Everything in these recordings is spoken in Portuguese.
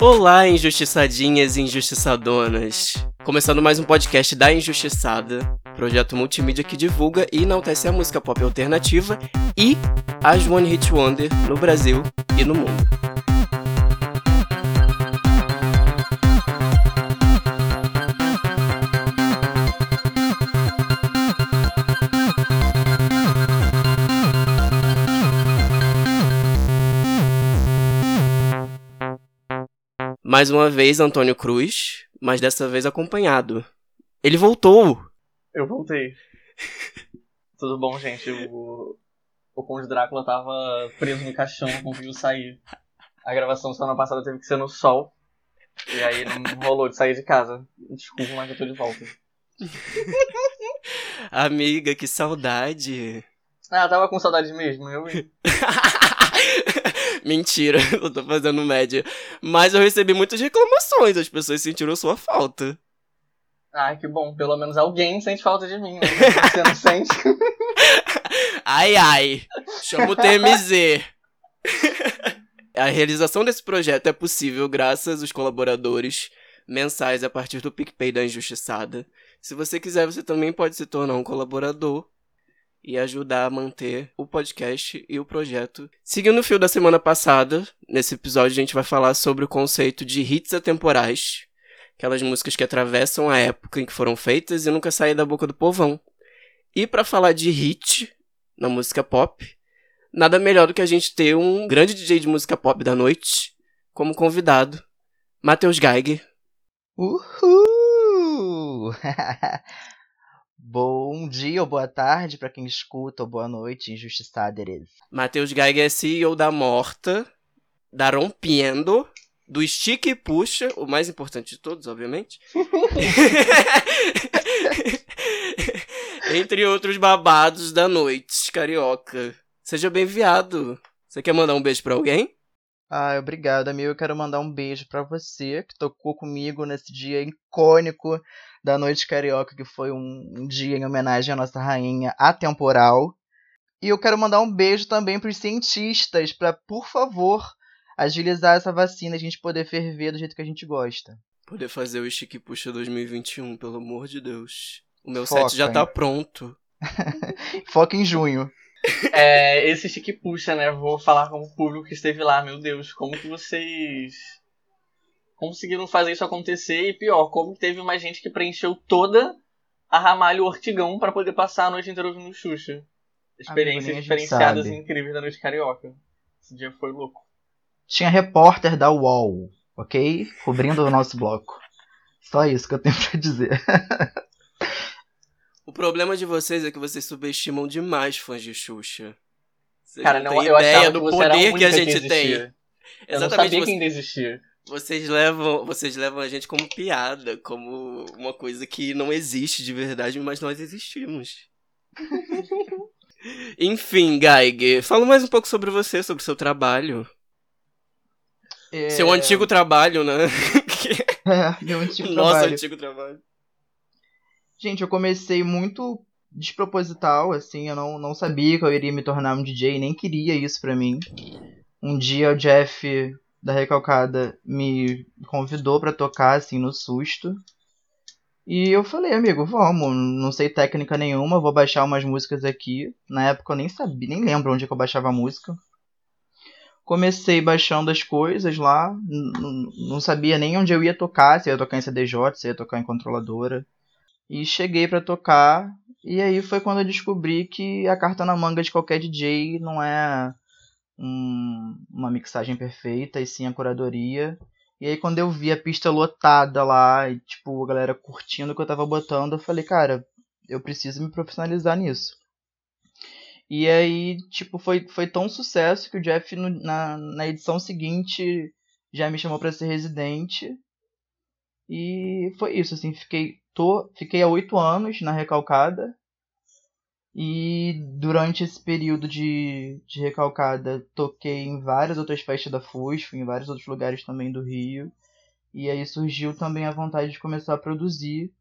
Olá, injustiçadinhas e injustiçadonas! Começando mais um podcast da Injustiçada, projeto multimídia que divulga e enaltece a música pop alternativa e as One Hit Wonder no Brasil e no mundo. Mais uma vez, Antônio Cruz, mas dessa vez acompanhado. Ele voltou! Eu voltei. Tudo bom, gente? O, o Conde Drácula tava preso no caixão, não conseguiu sair. A gravação semana passada teve que ser no sol. E aí não rolou de sair de casa. Desculpa, mas eu tô de volta. Amiga, que saudade! Ah, tava com saudade mesmo, eu. Mentira, eu tô fazendo média. Mas eu recebi muitas reclamações, as pessoas sentiram sua falta. Ah, que bom, pelo menos alguém sente falta de mim, né? Você não sente? ai, ai, chama o TMZ. A realização desse projeto é possível graças aos colaboradores mensais a partir do PicPay da Injustiçada. Se você quiser, você também pode se tornar um colaborador e ajudar a manter o podcast e o projeto. Seguindo o fio da semana passada, nesse episódio a gente vai falar sobre o conceito de hits atemporais, aquelas músicas que atravessam a época em que foram feitas e nunca saem da boca do povão. E para falar de hit na música pop, nada melhor do que a gente ter um grande DJ de música pop da noite como convidado, Matheus Geiger. Uhul! Bom dia ou boa tarde para quem escuta, ou boa noite, injustiçaderes. Matheus Geiger é CEO da Morta, da Rompiendo, do Stick e Puxa, o mais importante de todos, obviamente. Entre outros babados da noite, carioca. Seja bem-vindo. Você quer mandar um beijo para alguém? Ah, obrigado, amigo. Eu quero mandar um beijo para você que tocou comigo nesse dia icônico da Noite Carioca, que foi um, dia em homenagem à nossa rainha atemporal. E eu quero mandar um beijo também para os cientistas, para, por favor, agilizar essa vacina e a gente poder ferver do jeito que a gente gosta. Poder fazer o Chique Puxa 2021, pelo amor de Deus. O meu Foca, set já tá pronto. Foca em junho. É, esse Chique Puxa, né? Vou falar com o público que esteve lá. Meu Deus, como que vocês conseguiram fazer isso acontecer e pior, como teve mais gente que preencheu toda a Ramalho Ortigão para poder passar a noite inteira ouvindo Xuxa. Experiências diferenciadas e incríveis da noite carioca. Esse dia foi louco. Tinha repórter da UOL, ok? Cobrindo o nosso bloco. Só isso que eu tenho pra dizer. o problema de vocês é que vocês subestimam demais fãs de Xuxa. Vocês Cara, não, não eu ideia do poder que, que, a gente que tem. Eu Exatamente, não sabia você... que ainda existia. Vocês levam, vocês levam a gente como piada, como uma coisa que não existe de verdade, mas nós existimos. Enfim, Geiger, fala mais um pouco sobre você, sobre o seu trabalho. É... Seu antigo trabalho, né? é, meu antigo Nosso trabalho. antigo trabalho. Gente, eu comecei muito desproposital, assim, eu não, não sabia que eu iria me tornar um DJ, nem queria isso pra mim. Um dia o Jeff da Recalcada me convidou para tocar assim no susto. E eu falei, amigo, vamos, não sei técnica nenhuma, vou baixar umas músicas aqui. Na época eu nem sabia, nem lembro onde é que eu baixava a música. Comecei baixando as coisas lá, não sabia nem onde eu ia tocar, se ia tocar em CDJ, se ia tocar em controladora. E cheguei para tocar, e aí foi quando eu descobri que a carta na manga de qualquer DJ não é um, uma mixagem perfeita e sim a curadoria. E aí quando eu vi a pista lotada lá e tipo a galera curtindo o que eu tava botando, eu falei, cara, eu preciso me profissionalizar nisso. E aí, tipo, foi, foi tão sucesso que o Jeff no, na, na edição seguinte já me chamou para ser residente. E foi isso, assim, fiquei, tô, fiquei há oito anos na Recalcada. E durante esse período de, de recalcada, toquei em várias outras festas da FUSF, em vários outros lugares também do Rio. E aí surgiu também a vontade de começar a produzir.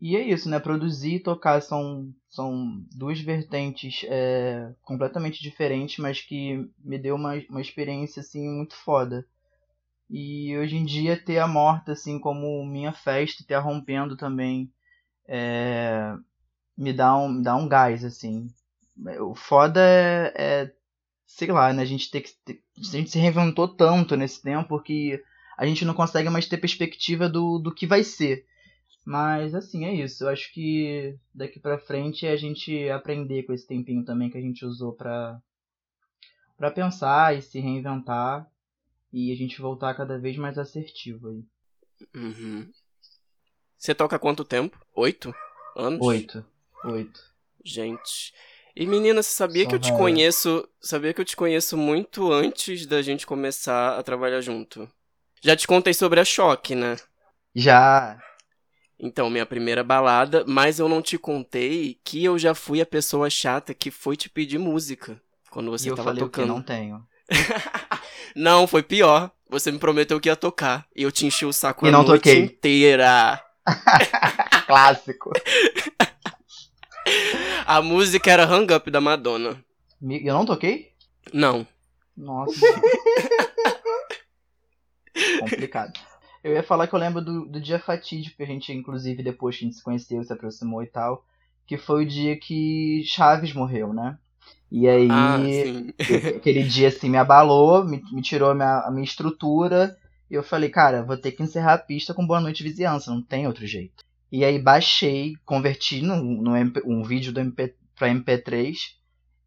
E é isso, né? Produzir e tocar são, são duas vertentes é, completamente diferentes, mas que me deu uma, uma experiência assim muito foda. E hoje em dia ter a Morta assim como minha festa, ter a rompendo também, é, me dá um, me dá um gás assim. O foda é, é sei lá, né? A gente tem que a gente se reinventou tanto nesse tempo que a gente não consegue mais ter perspectiva do, do que vai ser. Mas assim, é isso. Eu acho que daqui pra frente é a gente aprender com esse tempinho também que a gente usou pra, pra pensar e se reinventar e a gente voltar cada vez mais assertivo aí. Uhum. Você toca quanto tempo? Oito anos? Oito. Oito. Gente. E menina, você sabia Só que eu te conheço. Sabia que eu te conheço muito antes da gente começar a trabalhar junto? Já te contei sobre a choque, né? Já. Então, minha primeira balada, mas eu não te contei que eu já fui a pessoa chata que foi te pedir música quando você e eu tava falei tocando. Que não tenho. não, foi pior. Você me prometeu que ia tocar e eu te enchi o saco e a não noite toquei. inteira. Clássico. A música era Hang Up da Madonna. Eu não toquei? Não. Nossa. Complicado. Eu ia falar que eu lembro do, do dia fatídico que a gente, inclusive, depois que a gente se conheceu, se aproximou e tal, que foi o dia que Chaves morreu, né? E aí, ah, aquele dia assim me abalou, me, me tirou a minha, a minha estrutura. E eu falei, cara, vou ter que encerrar a pista com Boa Noite Vizinhança, não tem outro jeito. E aí baixei, converti no, no MP, um vídeo do MP, pra MP3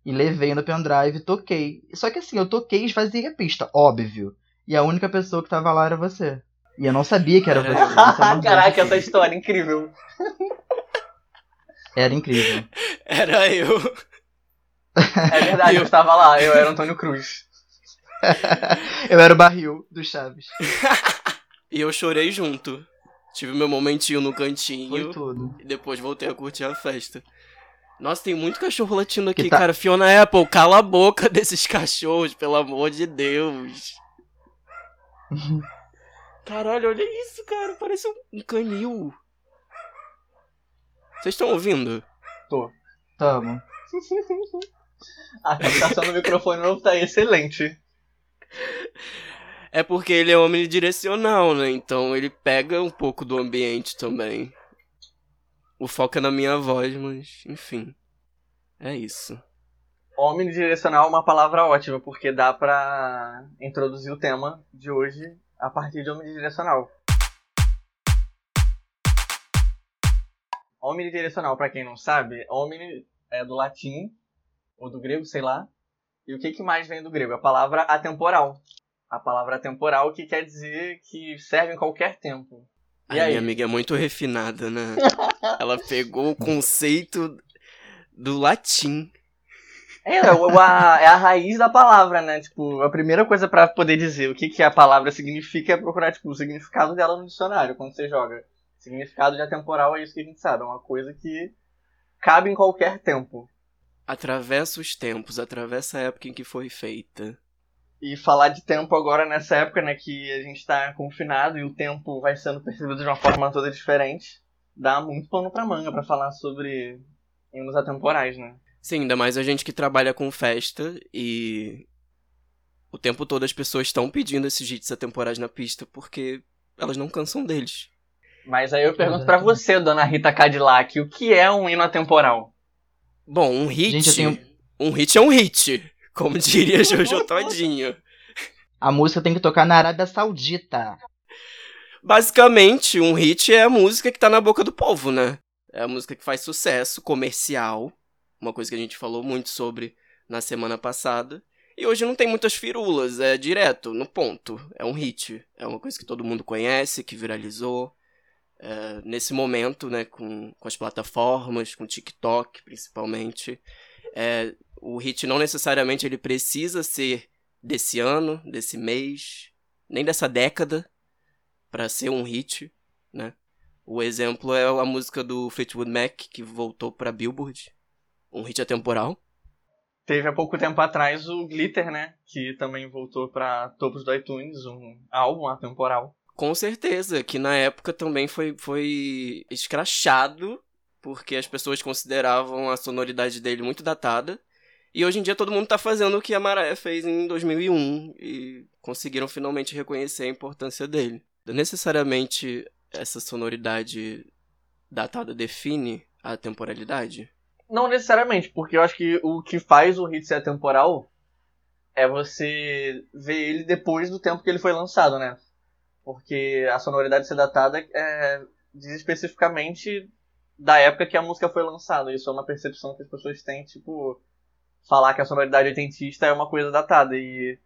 e levei no pendrive e toquei. Só que assim, eu toquei e esvaziei a pista, óbvio. E a única pessoa que tava lá era você. E eu não sabia que era você. Caraca, essa história é incrível. Era incrível. Era eu. É verdade, eu estava lá, eu era Antônio Cruz. eu era o barril do Chaves. e eu chorei junto. Tive meu momentinho no cantinho. Foi tudo. E depois voltei a curtir a festa. Nossa, tem muito cachorro latindo aqui, tá... cara. Fiona Apple, cala a boca desses cachorros, pelo amor de Deus. Caralho, olha isso, cara. Parece um canil. Vocês estão ouvindo? Tô. Tamo. A captação do microfone novo tá excelente. É porque ele é omnidirecional, né? Então ele pega um pouco do ambiente também. O foco é na minha voz, mas enfim. É isso. Omnidirecional é uma palavra ótima, porque dá pra introduzir o tema de hoje a partir de omnidirecional. Omnidirecional, para quem não sabe, omni é do latim, ou do grego, sei lá. E o que, que mais vem do grego? A palavra atemporal. A palavra atemporal que quer dizer que serve em qualquer tempo. E a aí? minha amiga é muito refinada, né? Ela pegou o conceito do latim. É, é, a, é a raiz da palavra, né? Tipo, a primeira coisa para poder dizer o que, que a palavra significa é procurar, tipo, o significado dela no dicionário, quando você joga. Significado de atemporal é isso que a gente sabe, é uma coisa que cabe em qualquer tempo. Atravessa os tempos, atravessa a época em que foi feita. E falar de tempo agora nessa época, né, que a gente tá confinado e o tempo vai sendo percebido de uma forma toda diferente, dá muito pano pra manga para falar sobre hinos atemporais, né? Sim, ainda mais a gente que trabalha com festa e o tempo todo as pessoas estão pedindo esses hits atemporais na pista porque elas não cansam deles. Mas aí eu pergunto para você, dona Rita Cadillac, o que é um hino atemporal? Bom, um hit. Gente, tenho... Um hit é um hit, como diria Jojo Todinho. A música tem que tocar na Arábia Saudita. Basicamente, um hit é a música que tá na boca do povo, né? É a música que faz sucesso comercial uma coisa que a gente falou muito sobre na semana passada. E hoje não tem muitas firulas, é direto, no ponto. É um hit. É uma coisa que todo mundo conhece, que viralizou. É, nesse momento, né, com, com as plataformas, com o TikTok principalmente. É, o hit não necessariamente ele precisa ser desse ano, desse mês, nem dessa década para ser um hit, né? O exemplo é a música do Fleetwood Mac que voltou para Billboard um hit atemporal. Teve há pouco tempo atrás o Glitter, né? Que também voltou para topos do iTunes, um álbum atemporal. Com certeza, que na época também foi, foi escrachado, porque as pessoas consideravam a sonoridade dele muito datada. E hoje em dia todo mundo tá fazendo o que a Maré fez em 2001 e conseguiram finalmente reconhecer a importância dele. Necessariamente essa sonoridade datada define a temporalidade? Não necessariamente, porque eu acho que o que faz o hit ser atemporal é você ver ele depois do tempo que ele foi lançado, né? Porque a sonoridade ser datada é, diz especificamente da época que a música foi lançada. Isso é uma percepção que as pessoas têm, tipo, falar que a sonoridade oitentista é uma coisa datada. E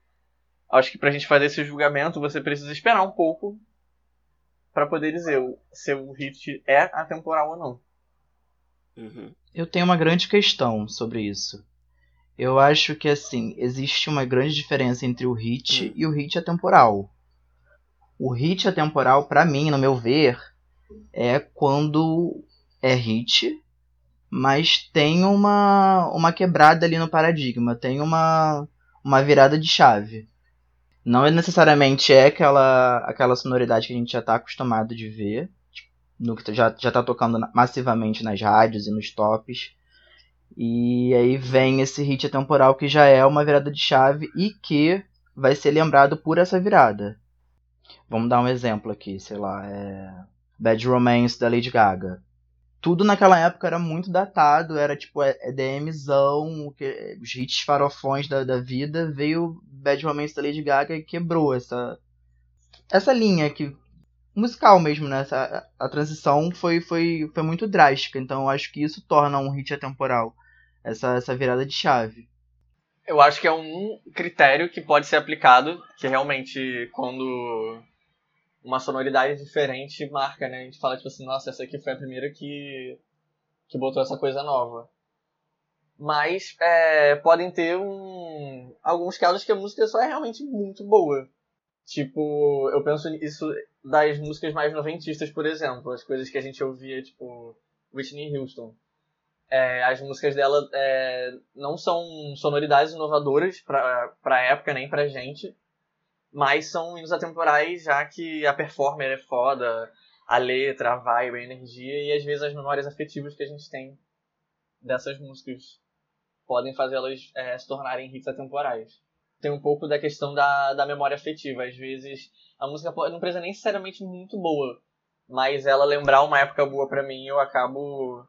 acho que pra gente fazer esse julgamento, você precisa esperar um pouco para poder dizer se o hit é atemporal ou não. Uhum. Eu tenho uma grande questão sobre isso. Eu acho que assim, existe uma grande diferença entre o hit uhum. e o hit atemporal. O hit atemporal, para mim, no meu ver, é quando é hit, mas tem uma, uma quebrada ali no paradigma, tem uma, uma virada de chave. Não é necessariamente é aquela, aquela sonoridade que a gente já está acostumado de ver, tipo, no que já, já tá tocando massivamente nas rádios e nos tops. E aí vem esse hit atemporal que já é uma virada de chave e que vai ser lembrado por essa virada. Vamos dar um exemplo aqui, sei lá, é Bad Romance da Lady Gaga tudo naquela época era muito datado, era tipo EDMzão, os hits farofões da, da vida, veio Bad Romance da Lady Gaga e quebrou essa essa linha que musical mesmo, né? Essa, a transição foi, foi, foi muito drástica, então eu acho que isso torna um hit atemporal, essa, essa virada de chave. Eu acho que é um critério que pode ser aplicado, que realmente quando uma sonoridade diferente marca, né? A gente fala, tipo assim, nossa, essa aqui foi a primeira que, que botou essa coisa nova. Mas é, podem ter um, alguns casos que a música só é realmente muito boa. Tipo, eu penso nisso das músicas mais noventistas, por exemplo. As coisas que a gente ouvia, tipo, Whitney Houston. É, as músicas dela é, não são sonoridades inovadoras pra, pra época, nem pra gente mas são hinos atemporais, já que a performer é foda, a letra, a vibe, a energia e às vezes as memórias afetivas que a gente tem dessas músicas podem fazê-las é, se tornarem hits atemporais. Tem um pouco da questão da, da memória afetiva. Às vezes a música não precisa nem necessariamente muito boa, mas ela lembrar uma época boa para mim, eu acabo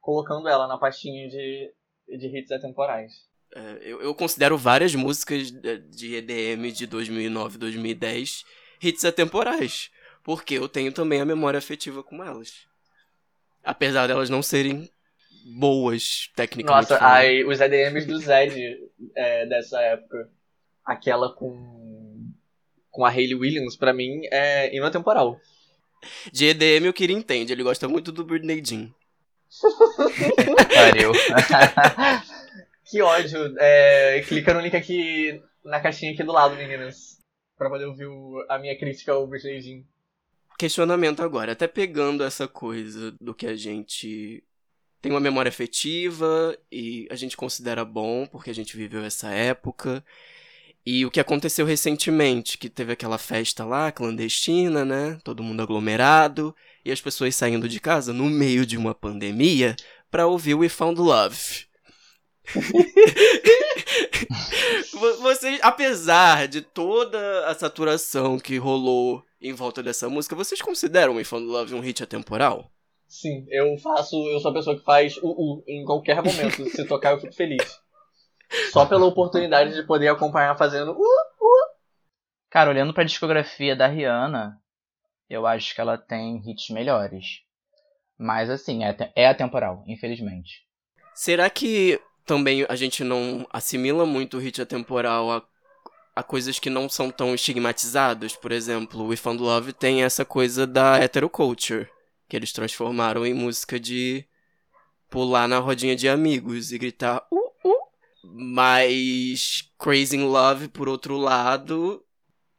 colocando ela na pastinha de, de hits atemporais. É, eu, eu, considero várias músicas de EDM de 2009 2010 hits atemporais. Porque eu tenho também a memória afetiva com elas. Apesar delas não serem boas, tecnicamente. Nossa, ai, os EDMs do Zed é, dessa época. Aquela com. com a Hayley Williams, pra mim, é inatemporal. De EDM o Kira entende, ele gosta muito do Britney Jean. Pariu. Que ódio. É, clica no link aqui na caixinha aqui do lado, meninas. Pra poder ouvir o, a minha crítica ao Britney. Questionamento agora, até pegando essa coisa do que a gente tem uma memória afetiva e a gente considera bom porque a gente viveu essa época. E o que aconteceu recentemente, que teve aquela festa lá, clandestina, né? Todo mundo aglomerado e as pessoas saindo de casa no meio de uma pandemia para ouvir We Found Love. Vocês, apesar de toda a saturação que rolou em volta dessa música, vocês consideram o Found Love um hit atemporal? Sim, eu faço, eu sou a pessoa que faz o uh, uh, em qualquer momento. Se tocar, eu fico feliz. Só pela oportunidade de poder acompanhar fazendo uh, uh. Cara, olhando pra discografia da Rihanna, eu acho que ela tem hits melhores. Mas assim, é, é atemporal, infelizmente. Será que também a gente não assimila muito o hit atemporal a, a coisas que não são tão estigmatizadas. Por exemplo, We Found Love tem essa coisa da heteroculture, que eles transformaram em música de pular na rodinha de amigos e gritar uh, uh. Mas Crazy in Love, por outro lado,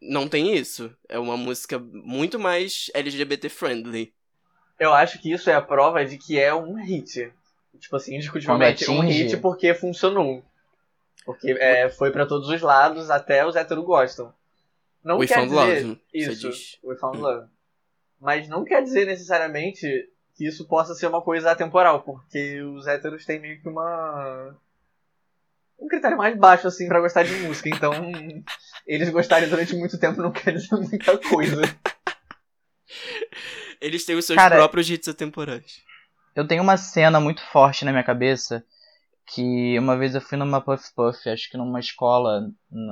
não tem isso. É uma música muito mais LGBT friendly. Eu acho que isso é a prova de que é um hit tipo assim, indiscutivelmente um hit porque funcionou. Porque é, foi para todos os lados, até os héteros gostam. Não We quer found dizer love, isso, We Found Love. Mas não quer dizer necessariamente que isso possa ser uma coisa atemporal, porque os héteros têm meio que uma um critério mais baixo, assim, pra gostar de música. Então, eles gostarem durante muito tempo não quer dizer muita coisa. Eles têm os seus Cara, próprios hits atemporais. Eu tenho uma cena muito forte na minha cabeça que uma vez eu fui numa Puff Puff, acho que numa escola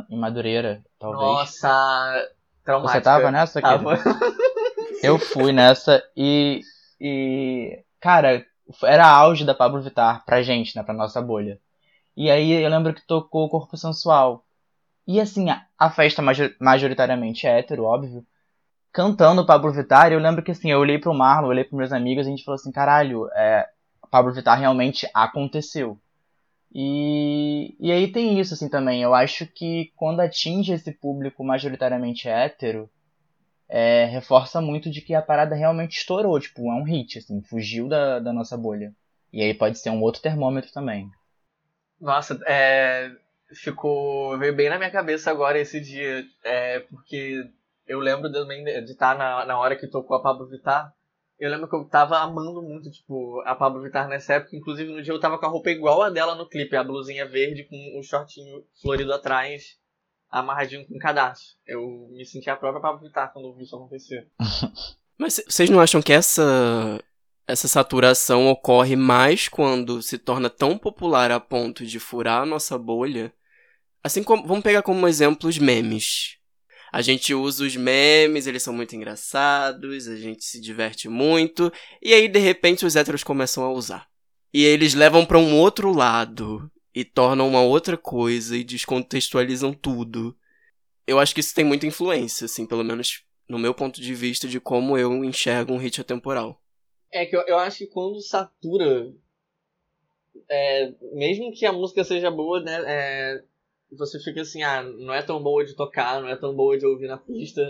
em Madureira, talvez. Nossa, traumática. Você tava nessa? Tava. Eu fui nessa e. E. Cara, era auge da Pablo Vittar pra gente, né? Pra nossa bolha. E aí eu lembro que tocou o Corpo Sensual. E assim, a, a festa major- majoritariamente hétero, óbvio. Cantando Pablo Vittar, e eu lembro que assim, eu olhei pro Marlon, olhei pros meus amigos e a gente falou assim, caralho, é, Pablo Vittar realmente aconteceu. E, e aí tem isso assim também. Eu acho que quando atinge esse público majoritariamente hétero, é, reforça muito de que a parada realmente estourou, tipo, é um hit, assim, fugiu da, da nossa bolha. E aí pode ser um outro termômetro também. Nossa, é, ficou veio bem na minha cabeça agora esse dia, é, porque eu lembro também de estar na, na hora que tocou a Pablo Vittar. Eu lembro que eu tava amando muito, tipo, a Pablo Vittar nessa época. Inclusive, no dia eu tava com a roupa igual a dela no clipe, a blusinha verde com o shortinho florido atrás, amarradinho com cadastro. Eu me senti a própria Pablo Vittar quando vi isso acontecer. Mas vocês não acham que essa essa saturação ocorre mais quando se torna tão popular a ponto de furar a nossa bolha? Assim como vamos pegar como exemplo os memes. A gente usa os memes, eles são muito engraçados, a gente se diverte muito, e aí de repente os héteros começam a usar. E eles levam pra um outro lado e tornam uma outra coisa e descontextualizam tudo. Eu acho que isso tem muita influência, assim, pelo menos no meu ponto de vista de como eu enxergo um hit atemporal. É que eu, eu acho que quando satura, é, mesmo que a música seja boa, né, é, você fica assim, ah, não é tão boa de tocar, não é tão boa de ouvir na pista.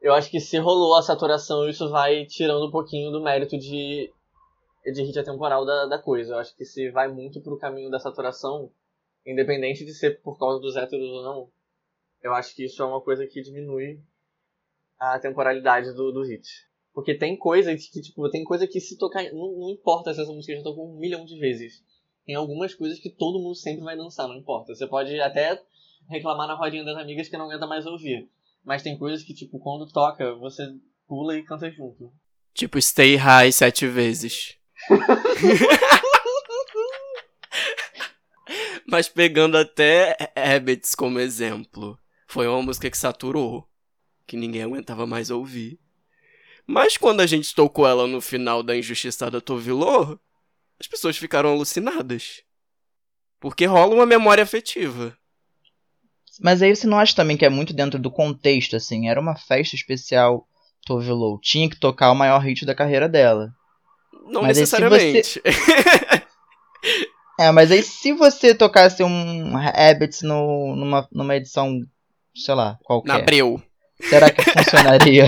Eu acho que se rolou a saturação, isso vai tirando um pouquinho do mérito de, de hit atemporal da, da coisa. Eu acho que se vai muito pro caminho da saturação, independente de ser por causa dos héteros ou não, eu acho que isso é uma coisa que diminui a temporalidade do, do hit. Porque tem coisa que, tipo, tem coisa que se tocar. Não, não importa se essa música já tocou um milhão de vezes. Tem algumas coisas que todo mundo sempre vai dançar, não importa. Você pode até reclamar na rodinha das amigas que não aguenta mais ouvir. Mas tem coisas que, tipo, quando toca, você pula e canta junto. Tipo, Stay High sete vezes. Mas pegando até Habits como exemplo, foi uma música que saturou, que ninguém aguentava mais ouvir. Mas quando a gente tocou ela no final da Injustiçada Tovilô, as pessoas ficaram alucinadas. Porque rola uma memória afetiva. Mas aí você não acha também que é muito dentro do contexto, assim? Era uma festa especial Tove Lo. Tinha que tocar o maior hit da carreira dela. Não Mas aí necessariamente. É, mas aí se você tocasse um Habits no, numa, numa edição, sei lá, Na qualquer, Breu. será que funcionaria?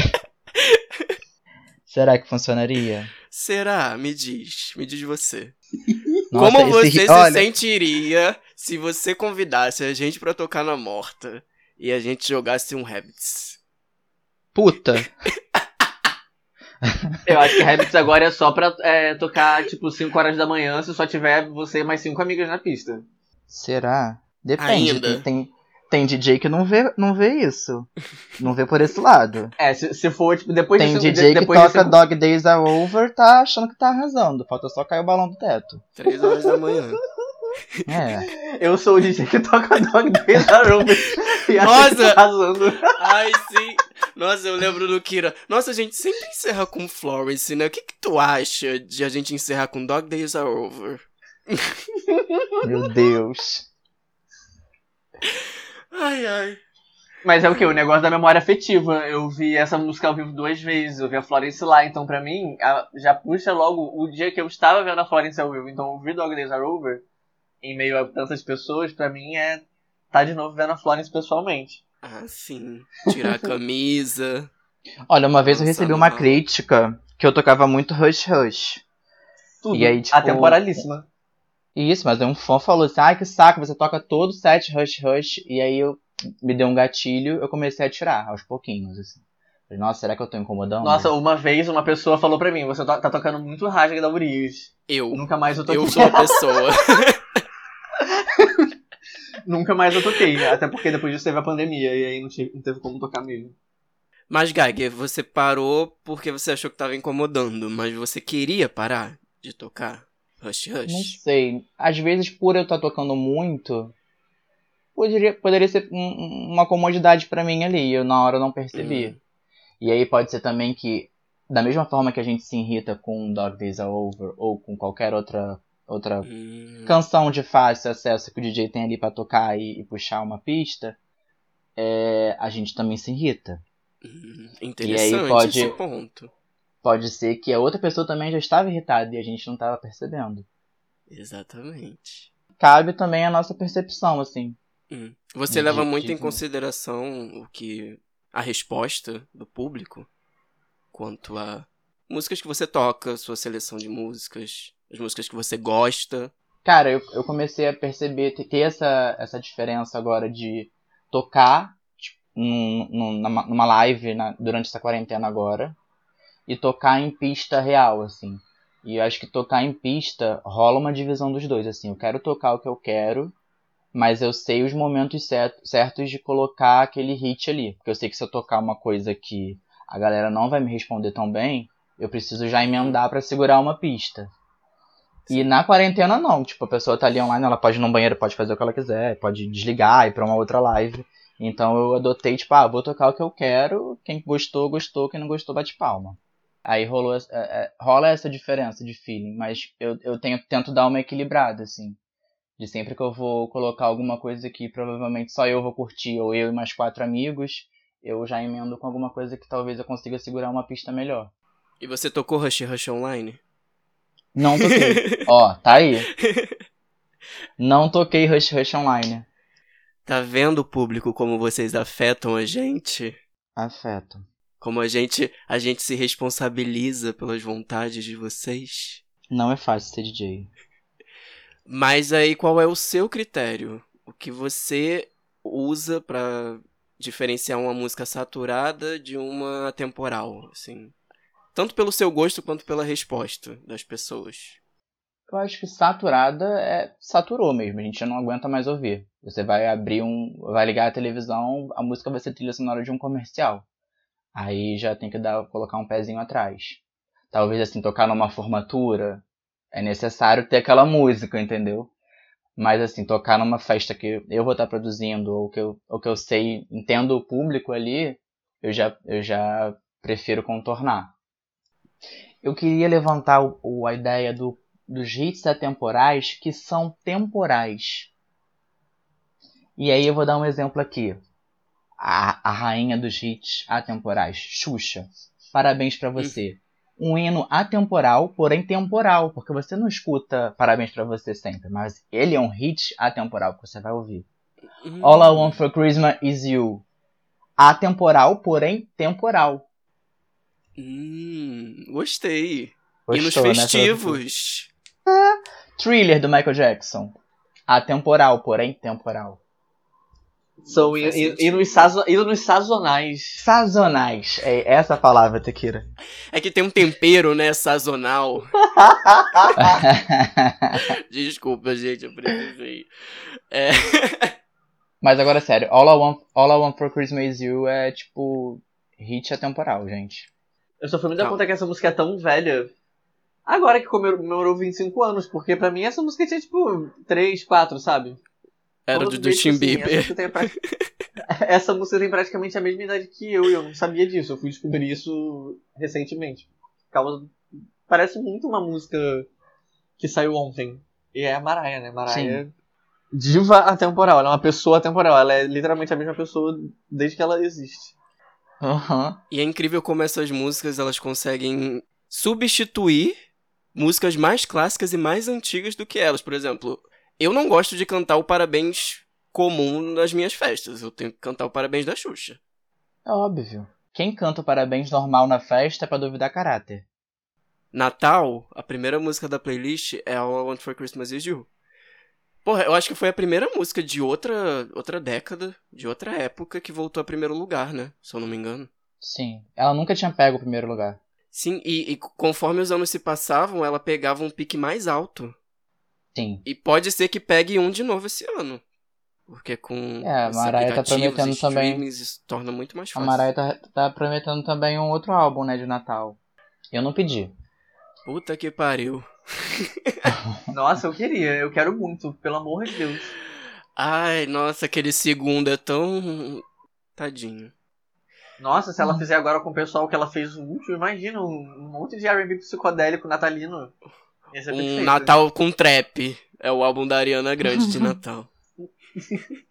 será que funcionaria? Será? Me diz. Me diz você. Nossa, Como você esse- se olha, sentiria se você convidasse a gente pra tocar na morta e a gente jogasse um Habits? Puta. Eu acho que Habits agora é só pra é, tocar, tipo, 5 horas da manhã se só tiver você e mais 5 amigas na pista. Será? Depende. Ainda. Tem, tem, DJ que não vê, não vê isso. Não vê por esse lado. É, se, se for, tipo, depois Tem de DJ que depois de toca Dog Days Are Over, tá achando que tá arrasando. Falta só cair o balão do teto. Três horas da manhã. É. Eu sou o DJ que toca Dog Days Are Over e acha Nossa! que tá arrasando. Ai, sim. Nossa, eu lembro do Kira. Nossa, a gente sempre encerra com Florence, né? O que, que tu acha de a gente encerrar com Dog Days Are Over? Meu Deus. Ai, ai. Mas é o que? O negócio da memória afetiva. Eu vi essa música ao vivo duas vezes. Eu vi a Florence lá. Então, pra mim, a- já puxa logo o dia que eu estava vendo a Florence ao vivo. Então, ouvir Dog Days Are Over, em meio a tantas pessoas, pra mim é tá de novo vendo a Florence pessoalmente. Ah, sim. Tirar a camisa. Olha, uma vez eu recebi uma crítica que eu tocava muito Rush Rush. Tudo. E aí, tipo, Atemporalíssima. Isso, mas um fã falou assim: ai que saco, você toca todo o set Rush Rush. E aí eu me deu um gatilho, eu comecei a tirar aos pouquinhos, assim. Falei, Nossa, será que eu tô incomodando? Nossa, uma vez uma pessoa falou pra mim: Você to- tá tocando muito rasga da Urias. Eu. Nunca mais eu tô Eu sou a pessoa. Nunca mais eu toquei, até porque depois disso teve a pandemia e aí não, tive, não teve como tocar mesmo. Mas, Geiger, você parou porque você achou que tava incomodando, mas você queria parar de tocar Rush Rush? Não sei. Às vezes, por eu estar tocando muito, poderia, poderia ser um, uma comodidade para mim ali. Eu na hora não percebi. Hum. E aí pode ser também que, da mesma forma que a gente se irrita com Dog Days Are Over ou com qualquer outra outra Hum, canção de fácil acesso que o DJ tem ali pra tocar e, e puxar uma pista, é, a gente também se irrita. hum, interessante pode- esse ponto. Pode ser que a outra pessoa também já estava irritada e a gente não estava percebendo. Exatamente. Cabe também a nossa percepção, assim. Hum. Você De- leva muito de- em consideração o que a resposta do público quanto a músicas que você toca, sua seleção de músicas, as músicas que você gosta. Cara, eu, eu comecei a perceber, ter ter essa, essa diferença agora de tocar tipo, num- num- numa, numa live na- durante essa quarentena agora e tocar em pista real, assim. E eu acho que tocar em pista rola uma divisão dos dois, assim. Eu quero tocar o que eu quero, mas eu sei os momentos cer- certos de colocar aquele hit ali. Porque eu sei que se eu tocar uma coisa que a galera não vai me responder tão bem, eu preciso já emendar pra segurar uma pista. E na quarentena não, tipo, a pessoa tá ali online, ela pode ir no banheiro, pode fazer o que ela quiser, pode desligar, ir pra uma outra live. Então eu adotei, tipo, ah, vou tocar o que eu quero, quem gostou, gostou, quem não gostou, bate palma. Aí rolou, é, é, rola essa diferença de feeling, mas eu, eu tenho, tento dar uma equilibrada, assim. De sempre que eu vou colocar alguma coisa que provavelmente só eu vou curtir, ou eu e mais quatro amigos, eu já emendo com alguma coisa que talvez eu consiga segurar uma pista melhor. E você tocou Rush Rush Online? Não toquei. Ó, tá aí. Não toquei Rush Rush Online. Tá vendo, público, como vocês afetam a gente? Afeto. Como a gente, a gente se responsabiliza pelas vontades de vocês? Não é fácil ser DJ. Mas aí qual é o seu critério? O que você usa pra diferenciar uma música saturada de uma atemporal, assim? Tanto pelo seu gosto quanto pela resposta das pessoas. Eu acho que saturada é. saturou mesmo, a gente já não aguenta mais ouvir. Você vai abrir um. vai ligar a televisão, a música vai ser trilha sonora de um comercial. Aí já tem que dar, colocar um pezinho atrás. Talvez assim, tocar numa formatura. É necessário ter aquela música, entendeu? Mas assim, tocar numa festa que eu vou estar produzindo, ou que eu, ou que eu sei, entendo o público ali, eu já, eu já prefiro contornar. Eu queria levantar o, o- a ideia do dos hits atemporais que são temporais. E aí eu vou dar um exemplo aqui. A, a rainha dos hits atemporais, Xuxa. Parabéns pra você. Um hino atemporal, porém temporal, porque você não escuta Parabéns pra você sempre, mas ele é um hit atemporal que você vai ouvir. All I Want for Christmas is You. Atemporal, porém temporal. Hum, gostei. Gostou, e nos né, festivos. Thriller do Michael Jackson. Atemporal, porém temporal. São hinos sazo- sazonais. Sazonais. É essa a palavra, Tequila. É que tem um tempero, né, sazonal. Desculpa, gente, eu precisei. É, Mas agora, sério, All I, Want, All I Want for Christmas is You é tipo hit atemporal, gente. Eu só fui me dar conta que essa música é tão velha. Agora que comemorou comemorou 25 anos, porque pra mim essa música tinha tipo 3, 4, sabe? Era do Justin assim, Bieber. Essa música, tem praticamente a mesma idade que eu e eu não sabia disso. Eu fui descobrir isso recentemente. Causa- Parece muito uma música que saiu ontem. E é a Mariah, né? Mariah. Diva atemporal, ela é uma pessoa atemporal. Ela é literalmente a mesma pessoa desde que ela existe. Aham. E é incrível como essas músicas elas conseguem substituir músicas mais clássicas e mais antigas do que elas. Por exemplo, eu não gosto de cantar o parabéns comum nas minhas festas. Eu tenho que cantar o parabéns da Xuxa. É óbvio. Quem canta o parabéns normal na festa é pra duvidar caráter. Natal, a primeira música da playlist é All I Want for Christmas Is You. Porra, eu acho que foi a primeira música de outra, outra década, de outra época, que voltou a primeiro lugar, né? Se eu não me engano. Sim. Ela nunca tinha pego o primeiro lugar. Sim, e, e conforme os anos se passavam, ela pegava um pique mais alto. Sim. E pode ser que pegue um de novo esse ano. Porque com É, a Mariah tá prometendo também- isso torna muito mais A fácil. Mariah tá, tá prometendo também um outro álbum, né, de Natal. Eu não pedi. Puta que pariu. Nossa, eu queria, eu quero muito, pelo amor de Deus. Ai, nossa, aquele segundo é tão. Tadinho. Nossa, se ela fizer agora com o pessoal que ela fez o último, imagina um, um monte de R&B psicodélico natalino. Ia ser Um perfeito. Natal com trap. É o álbum da Ariana Grande de Natal.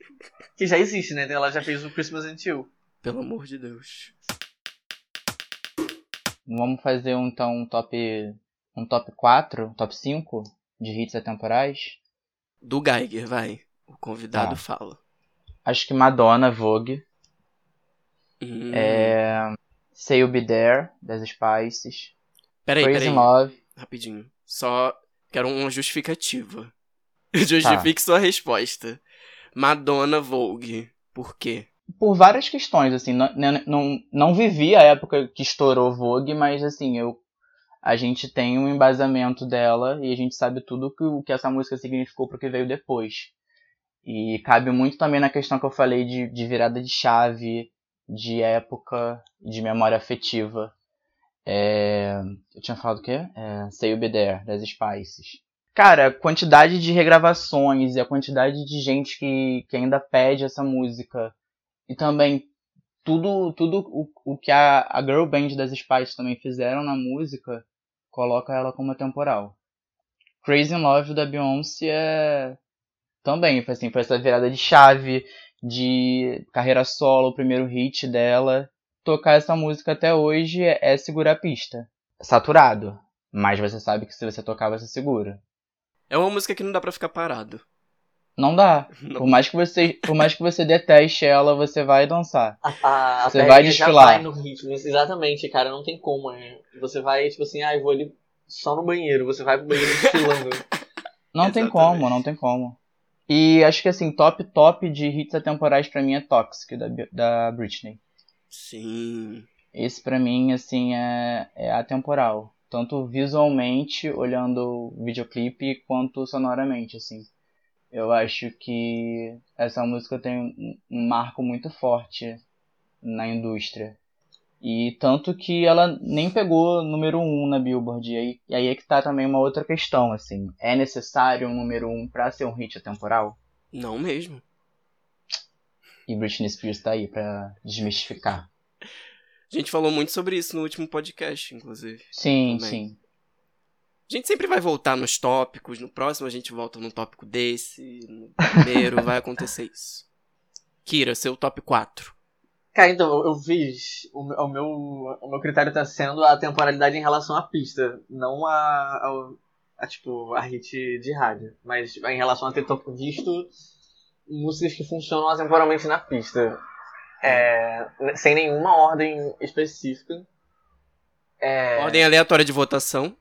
Que já existe, né? Ela já fez o Christmas Until. Pelo amor de Deus. Vamos fazer então um top. um top 4, top 5 de hits atemporais. Do Geiger, vai. O convidado Tá. fala. Acho que Madonna, Vogue. Hum. É. Say You Be There, das Spices. Peraí, Crazy peraí. Love. Rapidinho. Só quero uma justificativa. Tá. Justifique sua resposta. Madonna Vogue. Por quê? Por várias questões, assim, não, não, não, não vivi a época que estourou Vogue, mas assim, eu. A gente tem um embasamento dela e a gente sabe tudo que, o que essa música significou pro que veio depois. E cabe muito também na questão que eu falei de, de virada de chave, de época, de memória afetiva. É, eu tinha falado o quê? É, Say You Be There, das Spices. Cara, a quantidade de regravações e a quantidade de gente que, que ainda pede essa música. E também tudo, tudo o, o que a, a girl band das Spices também fizeram na música coloca ela como atemporal. Crazy in Love da Beyoncé é também, foi assim, foi essa virada de chave de carreira solo, o primeiro hit dela. Tocar essa música até hoje é, segurar a pista. Saturado, mas você sabe que se você tocar você segura. É uma música que não dá pra ficar parado. Não dá. Não. Por mais que você, por mais que você deteste ela, você vai dançar. A, a, Você vai já desfilar. vai no ritmo. Exatamente, cara, não tem como. né? Você vai, tipo assim, ah, eu vou ali só no banheiro. Você vai pro banheiro desfilando. Não tem como, não tem como. E acho que assim, top top de hits atemporais pra mim é Toxic, da, da Britney. Sim. Esse pra mim, assim, é, é atemporal. Tanto visualmente, olhando o videoclipe, quanto sonoramente, assim. Eu acho que essa música tem um, um marco muito forte na indústria. E tanto que ela nem pegou número 1 um na Billboard. E aí, e aí é que tá também uma outra questão, assim. É necessário um número 1 um pra ser um hit atemporal? Não mesmo. E Britney Spears tá aí pra desmistificar. A gente falou muito sobre isso no último podcast, inclusive. Sim, Também. sim. A gente sempre vai voltar nos tópicos. No próximo a gente volta num tópico desse. No primeiro vai acontecer isso. Kira, seu top 4. Cara, então, eu- fiz. O, meu- o meu, o meu critério tá sendo a temporalidade em relação à pista, não a, ao- a, tipo, a hit de rádio. Mas em relação a ter to- visto músicas que funcionam atemporalmente na pista. É, sem nenhuma ordem específica. É, Ordem aleatória de votação.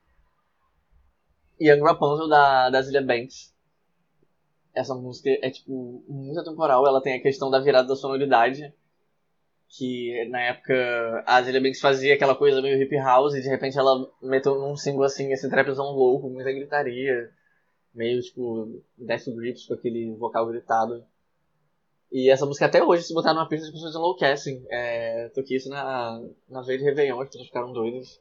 Young Rapunzel da, da Zilia Banks. Essa música é, tipo, muito atemporal. Ela tem a questão da virada da sonoridade. Que na época a Zilia Banks fazia aquela coisa meio hip house e de repente ela meteu num single assim, esse trapzão louco, muita gritaria. Meio tipo Death Grips com aquele vocal gritado. E essa música até hoje, se botar numa pista, as pessoas enlouquecem. É, toquei isso na, na veia de Réveillon, as pessoas ficaram doidas.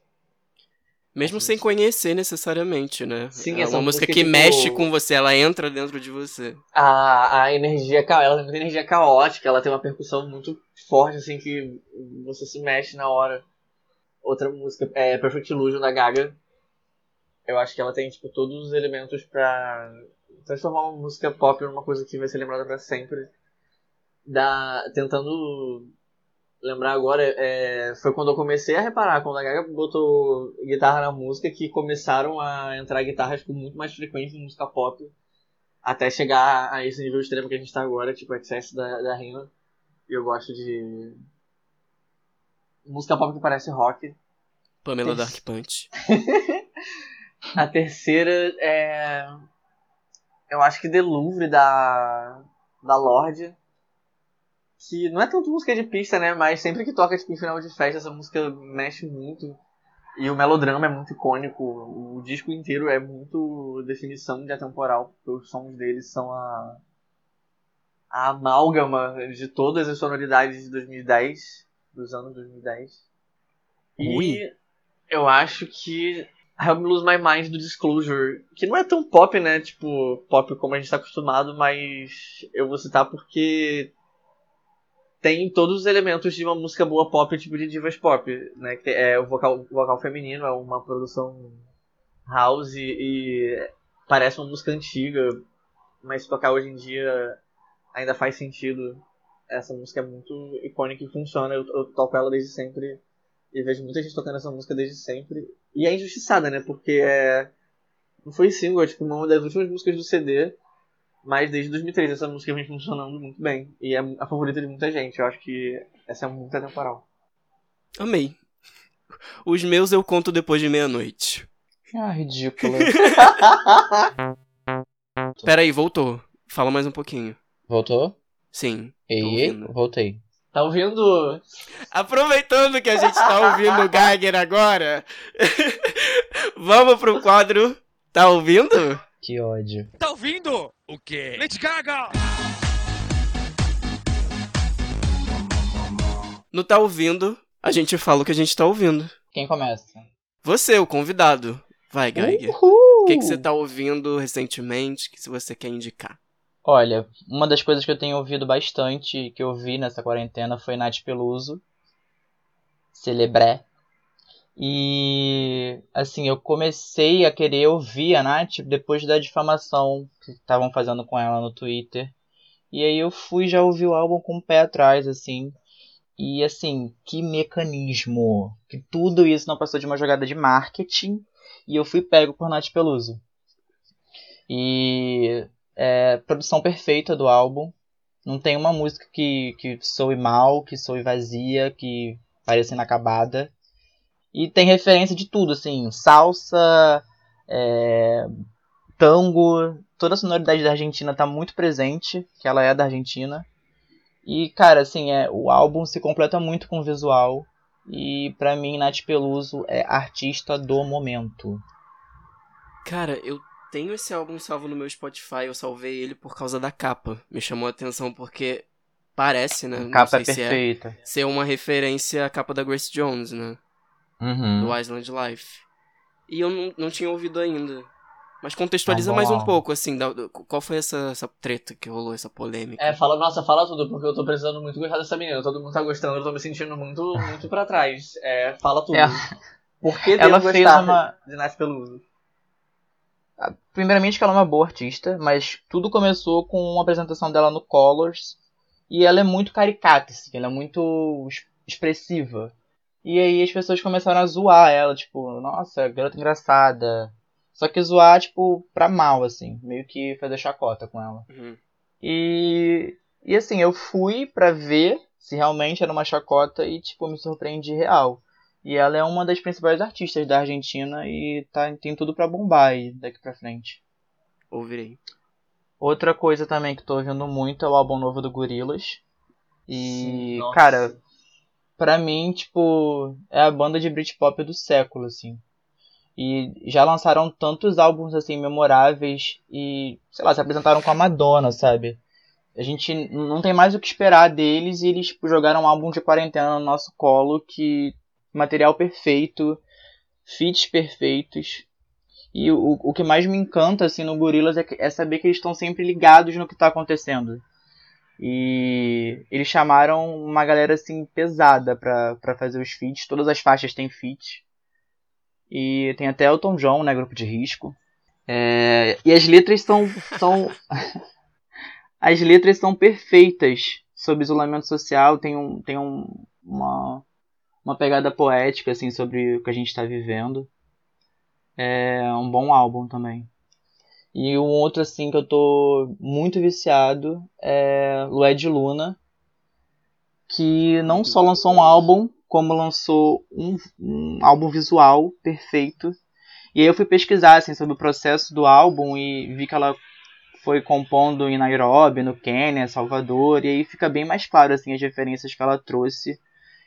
Mesmo sem conhecer necessariamente, né? Sim, é essa uma música música, que tipo- mexe com você, ela entra dentro de você. a, a energia, ela tem muita energia caótica, ela tem uma percussão muito forte, assim, que você se mexe na hora. Outra música é Perfect Illusion da Gaga. Eu acho que ela tem, tipo, todos os elementos pra transformar uma música pop numa coisa que vai ser lembrada pra sempre. Da, tentando lembrar agora, é, foi quando eu comecei a reparar, quando a Gaga botou guitarra na música, que começaram a entrar guitarras com muito mais frequência em música pop até chegar a esse nível extremo que a gente tá agora, tipo Excess da, da. E eu gosto de. música pop que parece rock. Pamela. Dark Punch. A terceira é. Eu acho que The Louvre da. da Lorde. Que não é tanto música de pista, né? Mas sempre que toca tipo, em final de festa, essa música mexe muito. E o melodrama é muito icônico. O disco inteiro é muito definição de atemporal, porque os sons deles são a. a amálgama de todas as sonoridades de 2010, dos anos 2010. E Ui. eu acho que Help Me Lose My Mind do Disclosure, que não é tão pop, né? Tipo, pop como a gente tá acostumado, mas eu vou citar porque tem todos os elementos de uma música boa pop, tipo de divas pop, né? Que é o vocal, o vocal feminino, é uma produção house e parece uma música antiga, mas tocar hoje em dia ainda faz sentido. Essa música é muito icônica e funciona. Eu, eu toco ela desde sempre e vejo muita gente tocando essa música desde sempre. E é injustiçada, né? Porque é. Não foi single, é tipo uma das últimas músicas do CD. Mas desde 2003 essa música vem funcionando muito bem. E é a favorita de muita gente. Eu acho que essa é muito atemporal. Amei. Os meus eu conto depois de meia-noite. Ah, ridícula. Peraí, voltou. Fala mais um pouquinho. Voltou? Sim. Ei, voltei. Tá ouvindo? Aproveitando que a gente tá ouvindo o Geiger agora, vamos pro quadro. Tá ouvindo? Que ódio. Tá ouvindo? O quê? Lady Gaga! No Tá Ouvindo, a gente fala o que a gente tá ouvindo. Quem começa? Você, o convidado. Vai, Geiger. Uhul! O que, que você tá ouvindo recentemente que se você quer indicar? Olha, uma das coisas que eu tenho ouvido bastante, que eu vi nessa quarentena, foi Nath Peluso. Celebré. E, assim, eu comecei a querer ouvir a Nath depois da difamação que estavam fazendo com ela no Twitter. E aí eu fui já ouvir o álbum com o pé atrás, assim. E, assim, que mecanismo. Que tudo isso não passou de uma jogada de marketing. E eu fui pego por Nath Peluso. E é, produção perfeita do álbum. Não tem uma música que, que soe mal, que soe vazia, que pareça inacabada. E tem referência de tudo, assim, salsa, é, tango, toda a sonoridade da Argentina tá muito presente, que ela é da Argentina. E, cara, assim, é, o álbum se completa muito com o visual. E pra mim, Nath Peluso é artista do momento. Cara, eu tenho esse álbum salvo no meu Spotify, eu salvei ele por causa da capa. Me chamou a atenção porque parece, né? Não Capa sei é se é perfeita. ser uma referência à capa da Grace Jones, né? Uhum. Do Island Life. E eu não, não tinha ouvido ainda. Mas contextualiza Tá mais um pouco, assim, da- do- qual foi essa, essa treta que rolou, essa polêmica? É, fala, nossa, fala tudo, porque eu tô precisando muito gostar dessa menina. Todo mundo tá gostando, eu tô me sentindo muito, muito pra trás. É, fala tudo. É. Por que Ela devo fez gostar uma- de Nath Peluso? Primeiramente que ela é uma boa artista, mas tudo começou com uma apresentação dela no Colors. E ela é muito caricata, assim, ela é muito es- expressiva. E aí as pessoas começaram a zoar ela, tipo, nossa, garota engraçada. Só que zoar, tipo, pra mal, assim, meio que fazer chacota com ela. Uhum. E, e assim, eu fui pra ver se realmente era uma chacota e, tipo, me surpreendi real. E ela é uma das principais artistas da Argentina e tá, tem tudo pra bombar aí daqui pra frente. Ouvirei. Outra coisa também que tô ouvindo muito é o álbum novo do Gorillaz. E, nossa. cara, pra mim, tipo, é a banda de Britpop do século, assim. E já lançaram tantos álbuns, assim, memoráveis e, sei lá, se apresentaram com a Madonna, sabe? A gente não tem mais o que esperar deles e eles, tipo, jogaram um álbum de quarentena no nosso colo que... Material perfeito, feats perfeitos. E o, o que mais me encanta, assim, no Gorillaz é, é saber que eles estão sempre ligados no que tá acontecendo. E eles chamaram uma galera, assim, pesada pra fazer os feats. Todas as faixas têm feat. E tem até Elton John, né, grupo de risco. É, e as letras são, são... as letras são perfeitas sobre isolamento social. Tem, um, tem um, uma, uma pegada poética, assim, sobre o que a gente tá vivendo. É um bom álbum também. E um outro assim que eu tô muito viciado é Lué de Luna, que não só lançou um álbum, como lançou um, um álbum visual perfeito. E aí eu fui pesquisar assim, sobre o processo do álbum e vi que ela foi compondo em Nairobi, no Quênia, Salvador, e aí fica bem mais claro assim as referências que ela trouxe.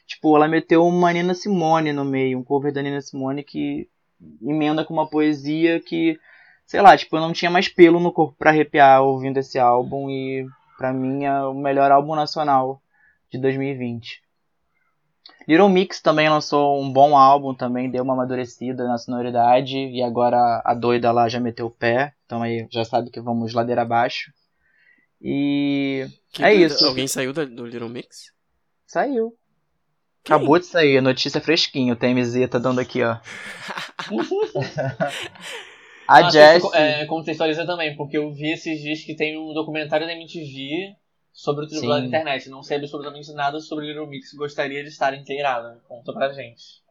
Tipo, ela meteu uma Nina Simone no meio, um cover da Nina Simone que emenda com uma poesia que, sei lá, tipo, eu não tinha mais pelo no corpo pra arrepiar ouvindo esse álbum e Pra mim é o melhor álbum nacional de 2020. Little Mix também lançou um bom álbum, também deu uma amadurecida na sonoridade e agora a doida lá já meteu o pé, então aí já sabe que vamos ladeira abaixo. E Que é doido. isso. Alguém saiu do Little Mix? Saiu. Acabou de sair, notícia fresquinha, o TMZ tá dando aqui, ó. a Jessie... isso, é, contextualiza também, porque eu vi esses dias que tem um documentário da MTV sobre o tribunal da internet. Não sei absolutamente nada sobre Little Mix, gostaria de estar inteirada. Conta pra gente.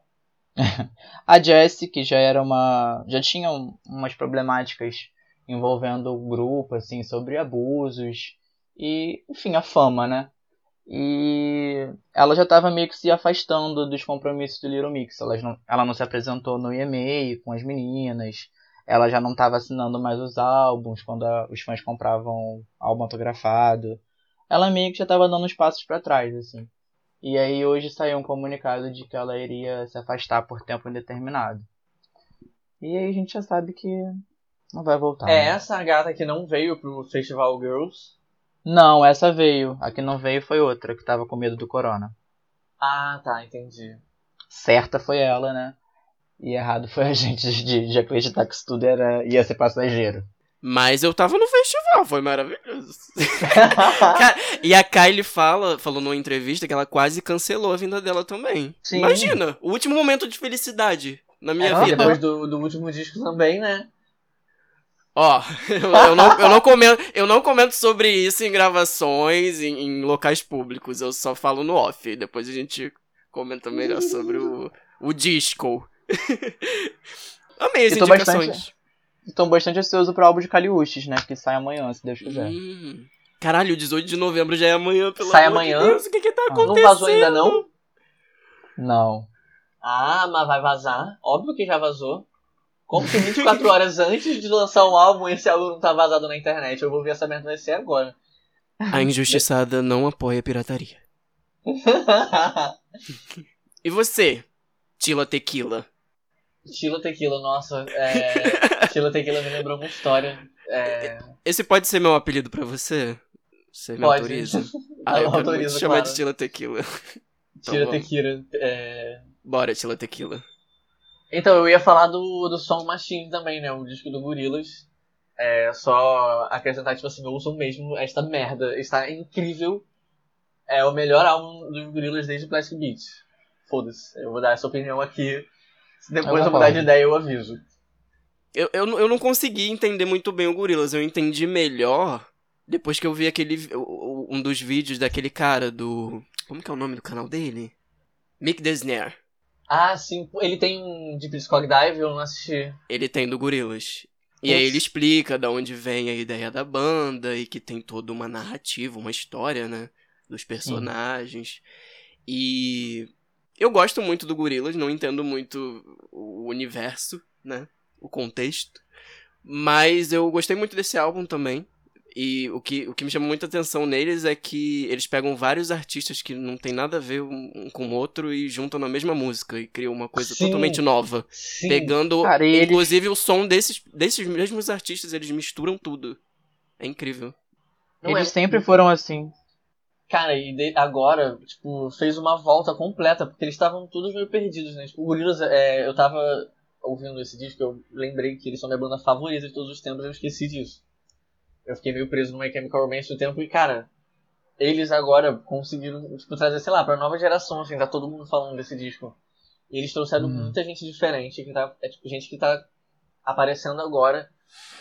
A Jessie, que já era uma. já tinha um- umas problemáticas envolvendo o grupo, assim, sobre abusos e, enfim, a fama, né? E ela já estava meio que se afastando dos compromissos do Little Mix. Ela não, ela não se apresentou no e-mail com as meninas. Ela já não estava assinando mais os álbuns quando a- os fãs compravam álbum autografado. Ela meio que já estava dando uns passos para trás, assim. E aí hoje saiu um comunicado de que ela iria se afastar por tempo indeterminado. E aí a gente já sabe que não vai voltar. É né? essa gata que não veio pro Festival Girls. Não, essa veio. A que não veio foi outra, que tava com medo do corona. Ah, tá, entendi. Certa foi ela, né? E errado foi a gente de, de acreditar que isso tudo era, ia ser passageiro. Mas eu tava no festival, foi maravilhoso. Cara, e a Kylie fala, falou numa entrevista que ela quase cancelou a vinda dela também. Sim. Imagina, o último momento de felicidade na minha É, vida. depois do, do último disco também, né? Ó, eu, eu não, eu, não comento, eu não comento sobre isso em gravações, em, em locais públicos. Eu só falo no off. Depois a gente comenta melhor sobre o, o disco. Amei as Eu tô indicações. bastante- Estou bastante ansioso pro álbum de Caliuches, né? Que sai amanhã, se Deus quiser. Hum. Caralho, 18 de novembro já é amanhã, pelo Sai amor amanhã? de Deus. O que que tá Ah, não acontecendo? Não vazou ainda não? Não. Ah, mas vai vazar. Óbvio que já vazou. Como que 24 horas antes de lançar um álbum esse álbum não tá vazado na internet? Eu vou ver essa merda ser agora. A injustiçada não apoia a pirataria. E você, Tila Tequila? Tila Tequila, nossa. É... Tila Tequila me lembrou uma história. É... Esse pode ser meu apelido pra você? Você me Pode. autoriza? Ah, eu autorizo, chamar claro. de Tila Tequila. Tila bom. Tequila. É... Bora, Tila Tequila. Então, eu ia falar do, do Song Machine também, né? O disco do Gorillaz. É só acrescentar, tipo assim, ouçam mesmo esta merda. Está incrível. É o melhor álbum dos Gorillaz desde Plastic Beach. Foda-se. Eu vou dar essa opinião aqui. Se depois Eu eu mudar de ideia, eu aviso. Eu, eu, não- eu não consegui entender muito bem o Gorillaz. Eu entendi melhor depois que eu vi aquele. Um dos vídeos daquele cara do. Como que é o nome do canal dele? Mick Desner. Ah, sim. Ele tem um Deep Discog Dive, eu não assisti. Ele tem do Gorillaz. E aí ele explica da onde vem a ideia da banda e que tem toda uma narrativa, uma história, né? Dos personagens. E eu gosto muito do Gorillaz, não entendo muito o universo, né? O contexto. Mas eu gostei muito desse álbum também. E o que, o que me chama muita atenção neles é que eles pegam vários artistas que não tem nada a ver um com o outro e juntam na mesma música e criam uma coisa Sim. totalmente nova. Sim. Pegando, Cara, e eles- inclusive, o som desses, desses mesmos artistas, eles misturam tudo. É incrível. Não Eles é- sempre foram assim. Cara, e de- agora, tipo, fez uma volta completa, porque eles estavam todos meio perdidos, né? Tipo, o Gorillaz, é, eu tava ouvindo esse disco, eu lembrei que eles são minha banda favorita de todos os tempos, eu esqueci disso. Eu fiquei meio preso no My Chemical Romance do tempo e, cara, eles agora conseguiram, tipo, trazer, sei lá, pra nova geração, assim, tá todo mundo falando desse disco. E eles trouxeram Uhum. muita gente diferente, que tá, é tipo, gente que tá aparecendo agora,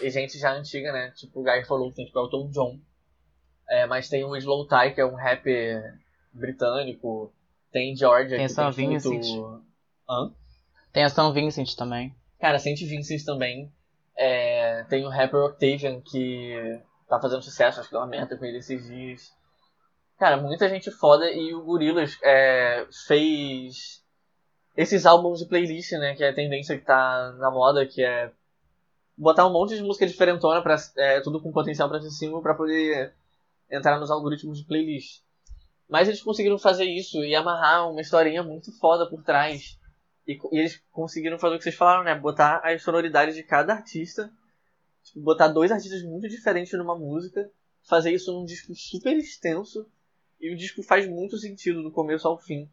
e gente já antiga, né? Tipo, o Guy falou que tem, tipo, Elton John. É, mas tem o Slow Tie, que é um rap britânico. Tem Georgia, Tem que Sam tem. Vincent. Hã? Tem a São Vincent também. Cara, Saint Vincent também. É, tem o rapper Octavian, que tá fazendo sucesso, acho que deu uma merda com ele esses dias. Cara, muita gente foda e o Gorillaz é, fez esses álbuns de playlist, né? Que é a tendência que tá na moda, que é botar um monte de música diferentona, pra, é, tudo com potencial pra ser single, pra poder entrar nos algoritmos de playlist. Mas eles conseguiram fazer isso e amarrar uma historinha muito foda por trás. E, e eles conseguiram fazer o que vocês falaram, né? Botar as sonoridades de cada artista. Tipo, botar dois artistas muito diferentes numa música. fazer isso num disco super extenso e o disco faz muito sentido do começo ao fim.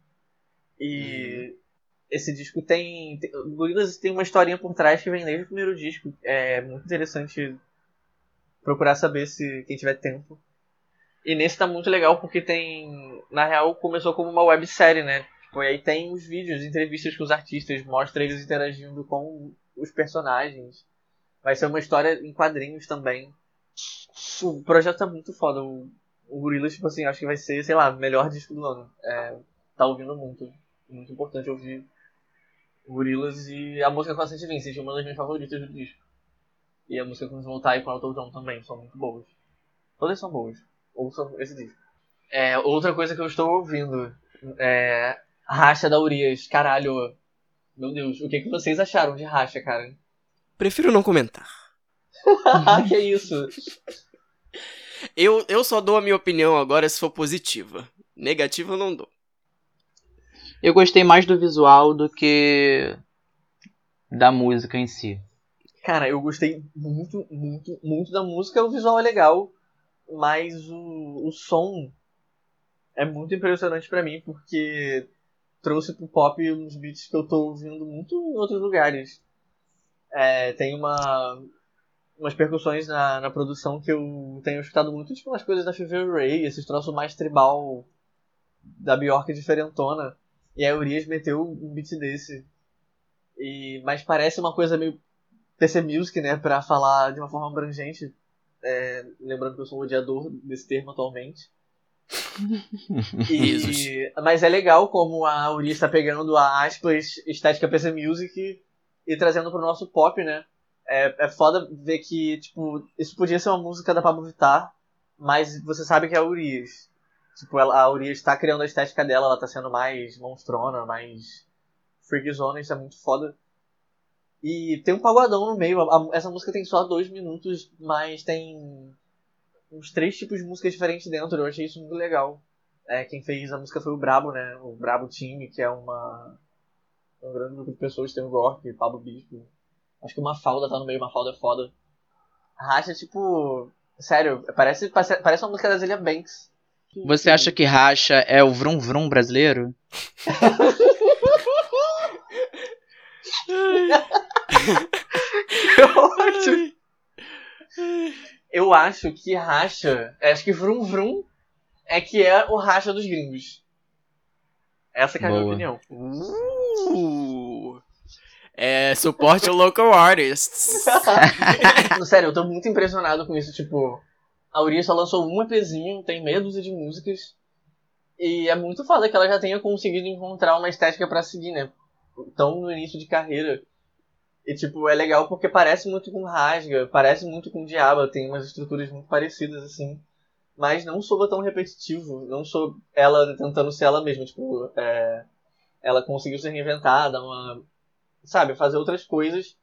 E esse disco tem, tem o Gorillaz tem uma historinha por trás que vem desde o primeiro disco. É muito interessante procurar saber se quem tiver tempo. E nesse tá muito legal porque tem. Na real, começou como uma websérie, né? Tipo, e aí tem os vídeos, entrevistas com os artistas, mostra eles interagindo com os personagens. Vai ser uma história em quadrinhos também. O projeto tá muito foda. O, o Gorillaz, tipo assim, acho que vai ser, sei lá, melhor disco do ano. É, tá ouvindo muito. Muito importante ouvir o Gorillaz e a música com a Saint Vincent, uma das minhas favoritas do disco. E a música com os Voltar e com o Elton também, são muito boas. Todas são boas. Ouçam esse disco. É, outra coisa que eu estou ouvindo é. Racha da Urias. Caralho. Meu Deus, o que, que vocês acharam de Racha, cara? Prefiro não comentar. que isso? Eu, eu só dou a minha opinião agora se for positiva. Negativa eu não dou. Eu gostei mais do visual do que da música em si. Cara, eu gostei muito, muito, muito da música. O visual é legal, mas o, o som é muito impressionante pra mim, porque trouxe pro pop uns beats que eu tô ouvindo muito em outros lugares. É, tem uma umas percussões na, na produção que eu tenho escutado muito, tipo umas coisas da Fever Ray, esses troços mais tribal da Bjork diferentona. E a Urias meteu um beat desse. E, mas parece uma coisa meio PC Music, né? Pra falar de uma forma abrangente. É, lembrando que eu sou um odiador desse termo atualmente. E, mas é legal como a Urias está pegando a aspas estética PC Music e trazendo pro nosso pop, né? É, é foda ver que, tipo, isso podia ser uma música da Pablo Vittar, mas você sabe que é a Urias. Tipo, ela, a Urias está criando a estética dela, ela tá sendo mais monstrona, mais freakzona, isso é muito foda. E tem um pagodão no meio, a, a, essa música tem só dois minutos, mas tem uns três tipos de música diferentes dentro, eu achei isso muito legal. É, quem fez a música foi o Brabo, né? O Brabo Time, que é uma um grande grupo de pessoas, tem o Gork, Pablo Bispo, Acho que uma falda tá no meio, uma falda é foda. Racha, tipo. Sério, parece, parece uma música da Zelia Banks. Você acha que Racha é o Vrum Vrum brasileiro? eu acho. Eu acho que Racha. Acho que Vrum Vrum é que é o Racha dos gringos. Essa é a minha opinião. Uh. É, suporte o local artists. Sério, eu tô muito impressionado com isso. Tipo, a Uri só lançou um EPzinho, tem medos de músicas. E é muito foda que ela já tenha conseguido encontrar uma estética para seguir, né? Tão no início de carreira. E, tipo, é legal porque parece muito com Rasga, parece muito com Diaba, tem umas estruturas muito parecidas, assim. Mas não soa tão repetitivo, não sou ela tentando ser ela mesma, tipo, é... ela conseguiu se reinventar, dar uma sabe, fazer outras coisas,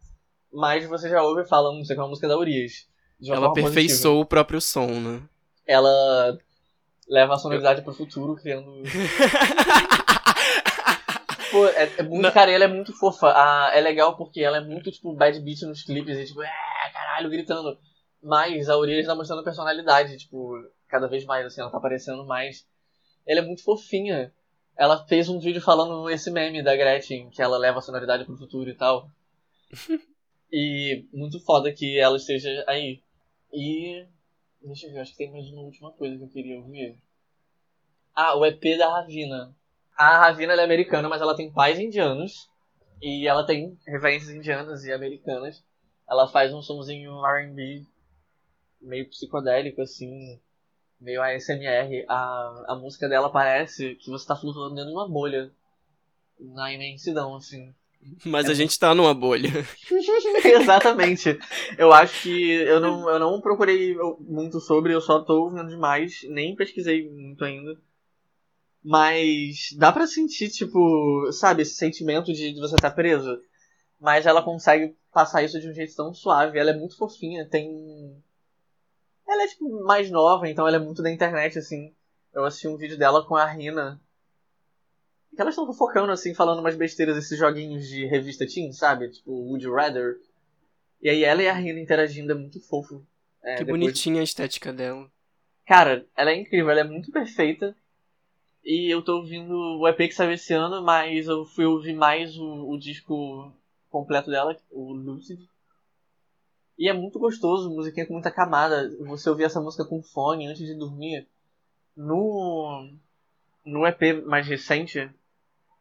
mas você já ouve falando, não sei qual é a música da Urias. Ela aperfeiçoou o próprio som, né? Ela leva a sonoridade pro futuro, criando. Pô, é, é muito, cara, ela é muito fofa. Ah, é legal porque ela é muito, tipo, bad beat nos clipes, e tipo, é, caralho, gritando. Mas a Urias tá mostrando personalidade, tipo, cada vez mais, assim, ela tá aparecendo mais. Ela é muito fofinha ela fez um vídeo falando esse meme da Gretchen, que ela leva a sonoridade pro futuro e tal. e muito foda que ela esteja aí. E. Deixa eu ver, acho que tem mais uma última coisa que eu queria ouvir. Ah, o EP da Ravina. A Ravina é americana, mas ela tem pais indianos. E ela tem referências indianas e americanas. Ela faz um somzinho RB meio psicodélico, assim meio ASMR, a, a música dela parece que você tá flutuando dentro de uma bolha. Na imensidão, assim. Mas é a gente tá numa bolha. Exatamente. Eu acho que eu não, eu não procurei muito sobre, eu só tô ouvindo demais, nem pesquisei muito ainda. Mas dá pra sentir, tipo, sabe, esse sentimento de, de você estar tá preso. Mas ela consegue passar isso de um jeito tão suave. Ela é muito fofinha, tem ela é, tipo, mais nova, então ela é muito da internet, assim. Eu assisti um vídeo dela com a Rina. Que elas estão focando, assim, falando umas besteiras, esses joguinhos de revista teen, sabe? Tipo, Would You Rather. E aí ela e a Rina interagindo é muito fofo. É, que depois... bonitinha a estética dela. Cara, ela é incrível, ela é muito perfeita. E eu tô ouvindo o EP que saiu esse ano, mas eu fui ouvir mais o, o disco completo dela, o Lucid. E é muito gostoso, musiquinha com muita camada. Você ouvir essa música com fone antes de dormir. No, no EP mais recente,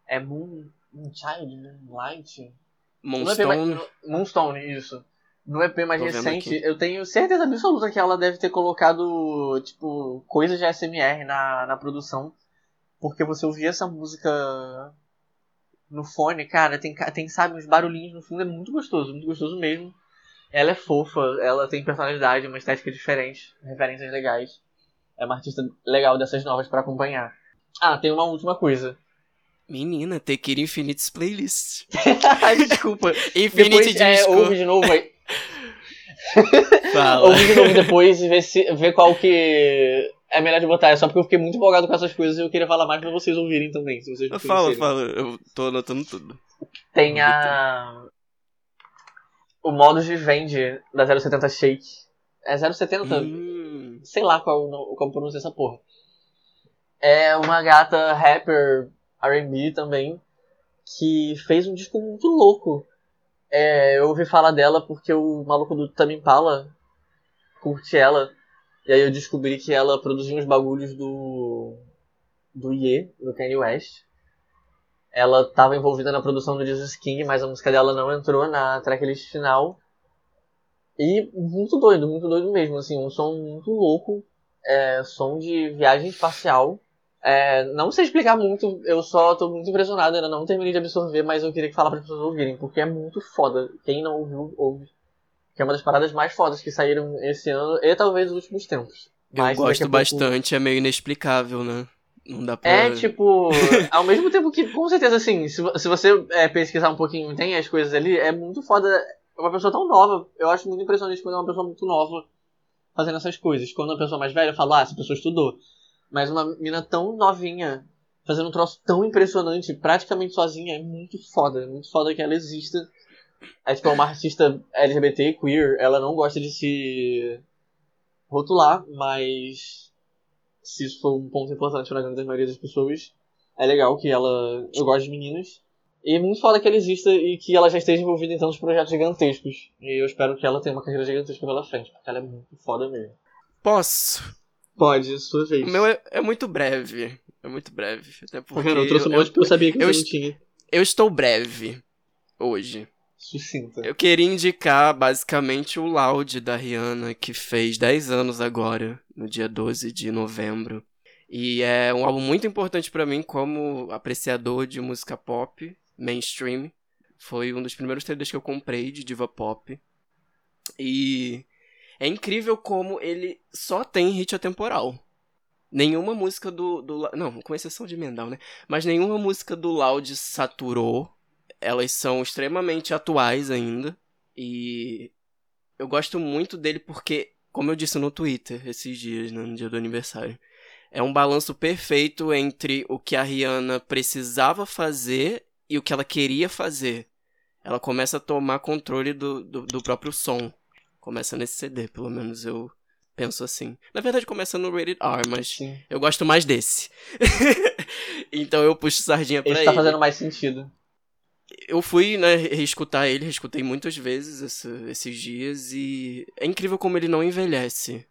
é Moon, Moonchild, Moonlight? Mais- Moonstone. Moonstone, isso. No EP mais Tô recente, eu tenho certeza absoluta que ela deve ter colocado, tipo, coisas de SMR na, na produção. Porque você ouvir essa música no fone, cara, tem, tem, sabe, uns barulhinhos no fundo, é muito gostoso, muito gostoso mesmo. Ela é fofa, ela tem personalidade, uma estética diferente, referências legais. É uma artista legal dessas novas pra acompanhar. Ah, tem uma última coisa. Menina, Tequila Infinites Playlist. Ai, desculpa. Infinity Depois, é, Disco. ouve de novo aí. Fala. Ouve de novo depois e vê, se, vê qual que é melhor de botar. É só porque eu fiquei muito empolgado com essas coisas e eu queria falar mais pra vocês ouvirem também, se vocês Fala, fala. Eu tô anotando tudo. Tem a... O modo de vende da 070 Shake. É 070? Hum, Sei lá qual, como pronuncia essa porra. É uma gata rapper R&B também, que fez um disco muito louco. É, eu ouvi falar dela porque o maluco do Tame Impala curte ela. E aí eu descobri que ela produziu uns bagulhos do do Ye, do Kanye West. Ela estava envolvida na produção do Jesus King, mas a música dela não entrou na tracklist final. E muito doido, muito doido mesmo, assim, um som muito louco, é, som de viagem espacial. É, não sei explicar muito, eu só tô muito impressionado, ainda não terminei de absorver, mas eu queria falar para as pessoas ouvirem, porque é muito foda. Quem não ouviu, ouve. Que é uma das paradas mais fodas que saíram esse ano e talvez nos últimos tempos. eu Mas daqui gosto a pouco- bastante, é meio inexplicável, né? Não dá pra. É, tipo, ao mesmo tempo que, com certeza, assim, se, se você é, pesquisar um pouquinho, tem as coisas ali, é muito foda. É uma pessoa tão nova. Eu acho muito impressionante quando é uma pessoa muito nova fazendo essas coisas. Quando uma pessoa mais velha fala, ah, essa pessoa estudou. Mas uma mina tão novinha, fazendo um troço tão impressionante, praticamente sozinha, é muito foda. É muito foda que ela exista. É tipo, é uma artista LGBT, queer, ela não gosta de se rotular, mas se isso for um ponto importante pra grande maioria das pessoas, é legal que ela. Eu gosto de meninas. E é muito foda que ela exista e que ela já esteja envolvida em tantos projetos gigantescos. E eu espero que ela tenha uma carreira gigantesca pela frente, porque ela é muito foda mesmo. Posso? Pode, sua vez. O meu é, é muito breve. É muito breve. Até porque. Eu trouxe um eu, monte porque eu sabia que eu você não tinha. eu estou breve hoje. Sucinta. Eu queria indicar basicamente o Loud da Rihanna, que fez 10 anos agora, no dia 12 de novembro. E é um álbum muito importante pra mim como apreciador de música pop, mainstream. Foi um dos primeiros CDs que eu comprei de diva pop. E é incrível como ele só tem hit atemporal. Nenhuma música do, do. Não, com exceção de Mendal, né? Mas nenhuma música do Loud saturou. Elas são extremamente atuais ainda. E eu gosto muito dele porque, como eu disse no Twitter esses dias, né, no dia do aniversário, é um balanço perfeito entre o que a Rihanna precisava fazer e o que ela queria fazer. Ela começa a tomar controle do, do, do próprio som. Começa nesse CD, pelo menos eu penso assim. Na verdade, começa no Rated R, mas Sim. eu gosto mais desse. então eu puxo sardinha pra Esse ele. tá fazendo mais sentido. Eu fui, né, reescutar ele, reescutei muitas vezes esse- esses dias e é incrível como ele não envelhece.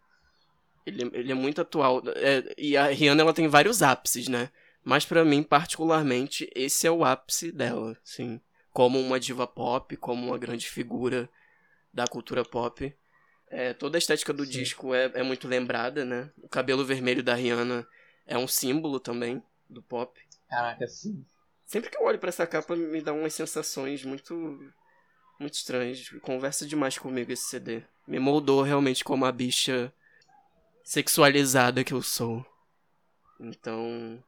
Ele, ele é muito atual. É, e a Rihanna, ela tem vários ápices, né? Mas pra mim, particularmente, esse é o ápice dela, assim. Como uma diva pop, como uma grande figura da cultura pop. É, toda a estética do Sim. disco é, é muito lembrada, né? O cabelo vermelho da Rihanna é um símbolo também do pop. Caraca, sim. Sempre que eu olho pra essa capa, me dá umas sensações muito. muito estranhas. Conversa demais comigo esse CD. Me moldou realmente como a bicha sexualizada que eu sou. Então.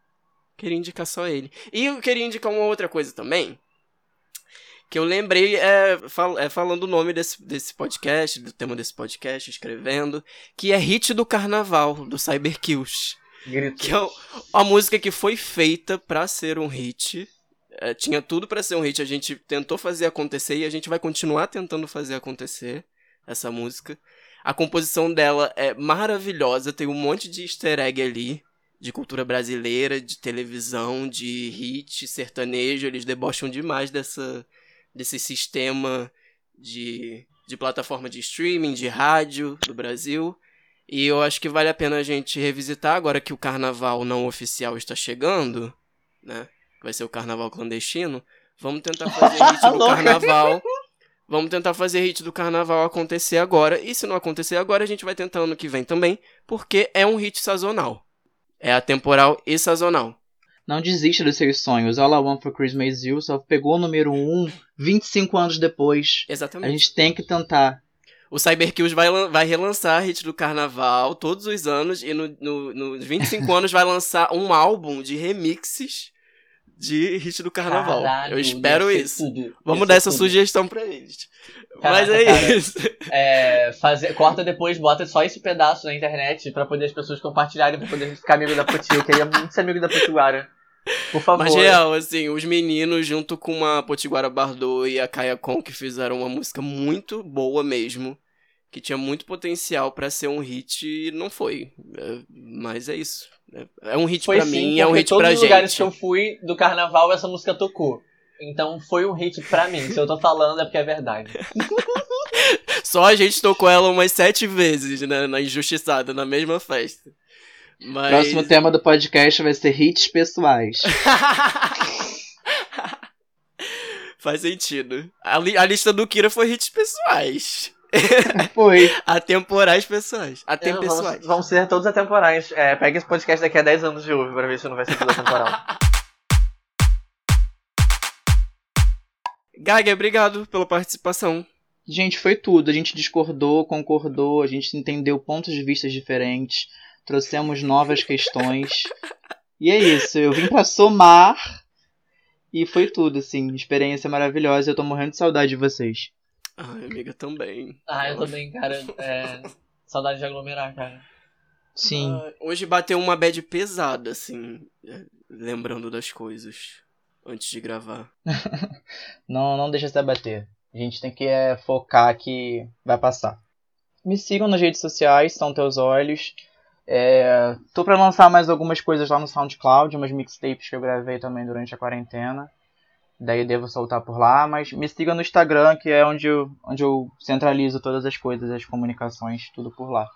Queria indicar só ele. E eu queria indicar uma outra coisa também. Que eu lembrei, é, fal- é, falando o nome desse, desse podcast, do tema desse podcast, escrevendo, que é Hit do Carnaval, do Cyberkills. Que é o- a música que foi feita pra ser um hit. É, tinha tudo pra ser um hit. A gente tentou fazer acontecer e a gente vai continuar tentando fazer acontecer essa música. A composição dela é maravilhosa, tem um monte de easter egg ali, de cultura brasileira, de televisão, de hit, sertanejo. Eles debocham demais dessa, desse sistema de, de plataforma de streaming, de rádio do Brasil. E eu acho que vale a pena a gente revisitar agora que o carnaval não oficial está chegando, né? Vai ser o carnaval clandestino. Vamos tentar fazer hit do carnaval. Vamos tentar fazer hit do carnaval acontecer agora. E se não acontecer agora, a gente vai tentar ano que vem também, porque é um hit sazonal. É atemporal e sazonal. Não desista dos seus sonhos. All I Want for Christmas is You só pegou o número 1 25 anos depois. A Exatamente. gente tem que tentar. O Cyberkills vai, vai relançar a hit do carnaval todos os anos e no, no, nos 25 anos vai lançar um álbum de remixes de hit do carnaval. Caralho, Eu espero isso. tudo, Vamos dar essa tudo. sugestão pra eles. Caraca, Mas é cara. isso. É, fazer, corta depois, bota só esse pedaço na internet pra poder as pessoas compartilharem, pra poder ficar amigo da Poti. Eu queria muito ser amigo da Potiguara. Por favor. Mas real, assim, os meninos junto com a Potiguara Bardot e a Kaya Con que fizeram uma música muito boa mesmo. Que tinha muito potencial pra ser um hit e não foi. É, mas é isso. É, é um hit sim, mim, é um hit todos pra os lugares gente. que eu fui do carnaval, essa música tocou. Então foi um hit pra mim. Se eu tô falando é porque é verdade. Só a gente tocou ela umas sete vezes, né? Na injustiçada, na mesma festa. Mas. Próximo tema do podcast vai ser hits pessoais. Faz sentido. A, li- a lista do Kira foi hits pessoais. Foi. Atemporais pessoais. É, Atempessoais. vamos, vamos ser todos atemporais. É, pega esse podcast daqui a 10 anos de ouve pra ver se não vai ser tudo atemporal. Gaga, obrigado pela participação. Gente, foi tudo. A gente discordou, concordou, a gente entendeu pontos de vista diferentes, trouxemos novas questões. E é isso, eu vim pra somar e foi tudo, assim. Experiência maravilhosa. Eu tô morrendo de saudade de vocês. Ai, amiga, também. ah, eu também, cara. É, saudade de aglomerar, cara. Sim. Ah, hoje bateu uma bad pesada, assim, é, lembrando das coisas antes de gravar. Não, não deixa se abater. A gente tem que é, focar que vai passar. Me sigam nas redes sociais, são teus olhos. É, tô pra lançar mais algumas coisas lá no SoundCloud, umas mixtapes que eu gravei também durante a quarentena. Daí devo soltar por lá, mas me siga no Instagram, que é onde eu, onde eu centralizo todas as coisas, as comunicações, tudo por lá.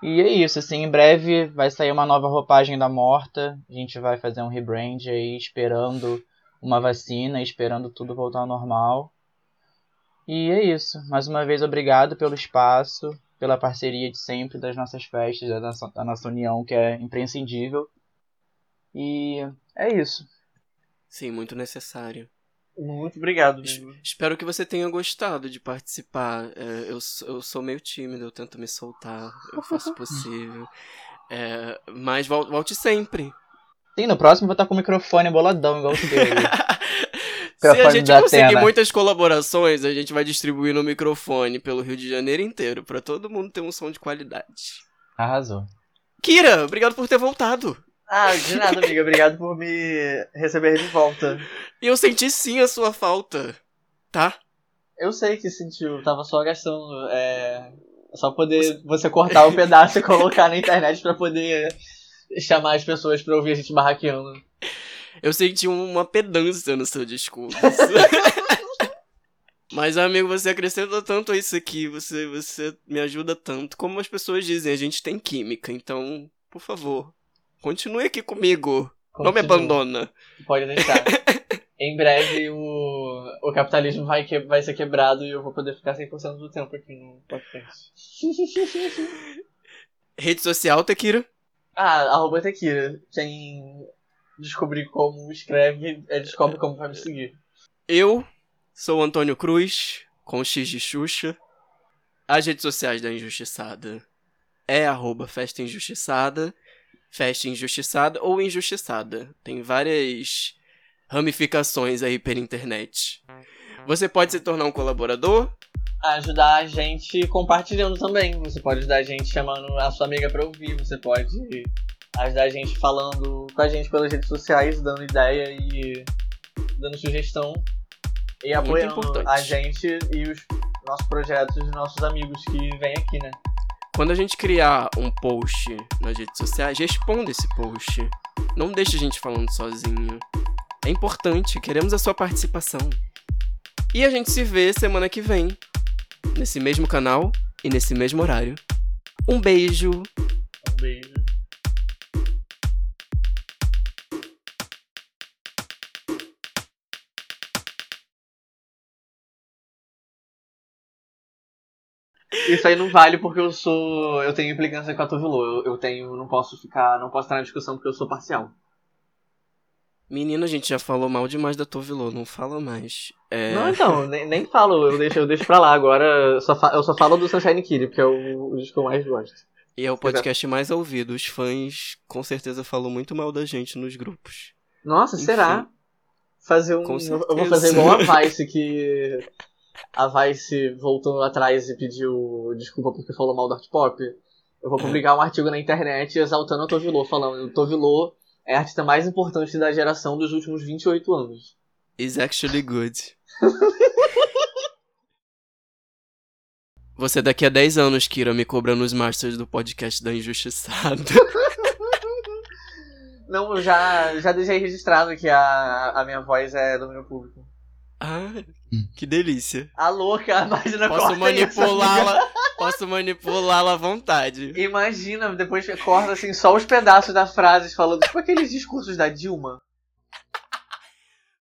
E é isso, assim, em breve vai sair uma nova roupagem da Morta. A gente vai fazer um rebrand aí, esperando uma vacina, esperando tudo voltar ao normal. E é isso. Mais uma vez, obrigado pelo espaço, pela parceria de sempre das nossas festas, da nossa, da nossa união, que é imprescindível. E é isso. Sim, muito necessário. Muito obrigado, Es-. Espero que você tenha gostado de participar. É, eu, eu sou meio tímido, eu tento me soltar, eu faço o possível. É, mas vol- volte sempre. Sim, no próximo eu vou estar com o microfone boladão, igual o dele. Se a gente conseguir Atena. muitas colaborações, a gente vai distribuir no microfone pelo Rio de Janeiro inteiro, pra todo mundo ter um som de qualidade. Arrasou. Kira, obrigado por ter voltado. Ah, de nada, amiga. Obrigado por me receber de volta. E eu senti sim a sua falta, tá? Eu sei que sentiu, tava só gastando. É. Só poder você cortar o pedaço e colocar na internet pra poder chamar as pessoas pra ouvir a gente barraqueando. Eu senti uma pedância no seu discurso. Mas, amigo, você acrescenta tanto isso aqui, você, você me ajuda tanto. Como as pessoas dizem, a gente tem química, então, por favor, continue aqui comigo. Não me abandona. Pode deixar. em breve o, o capitalismo vai, que, vai ser quebrado e eu vou poder ficar 100% do tempo aqui no podcast. Rede social, Tekira? ah, arroba Tequila. Quem descobrir como escreve, é, descobre como vai me seguir. Eu sou o Antônio Cruz, com X de Xuxa. As redes sociais da Injustiçada é arroba Festa Injustiçada, Festa Injustiçada ou Injustiçada. Tem várias ramificações aí pela internet. Você pode se tornar um colaborador. ajudar a gente compartilhando também. Você pode ajudar a gente chamando a sua amiga pra ouvir, você pode ajudar a gente falando com a gente pelas redes sociais, dando ideia e dando sugestão. E apoiando a gente e os nossos projetos e nossos amigos que vêm aqui, né? Quando a gente criar um post nas redes sociais, responda esse post. Não deixe a gente falando sozinho. É importante, queremos a sua participação. E a gente se vê semana que vem, nesse mesmo canal e nesse mesmo horário. Um beijo. Um beijo. Isso aí não vale porque eu sou. Eu tenho implicância com a Tovilô. Eu, eu tenho. Não posso ficar. Não posso estar na discussão porque eu sou parcial. Menina, a gente já falou mal demais da Tovilô, não fala mais. É... Não, então, nem, nem falo, eu deixo, eu deixo pra lá. Agora eu só, fa- eu só falo do Sunshine Kid, porque é o, o disco que eu mais gosto. E é o podcast mais ouvido. Os fãs com certeza falam muito mal da gente nos grupos. Nossa, Enfim. será? Fazer um. Eu vou fazer igual a Vice, que. A Vice voltou atrás e pediu desculpa porque falou mal do art pop. Eu vou publicar um artigo na internet exaltando a Tovilô, falando Tovilô é a artista mais importante da geração dos últimos 28 anos. Is actually good. Você daqui a 10 anos, Kira, me cobrando os masters do podcast da Injustiçada. Não, já, já deixei registrado que a, a minha voz é domínio público. Ah, que delícia. A louca, imagina Posso manipulá-la, posso manipulá-la à vontade. Imagina, depois corta assim só os pedaços das frases falando, tipo aqueles discursos da Dilma.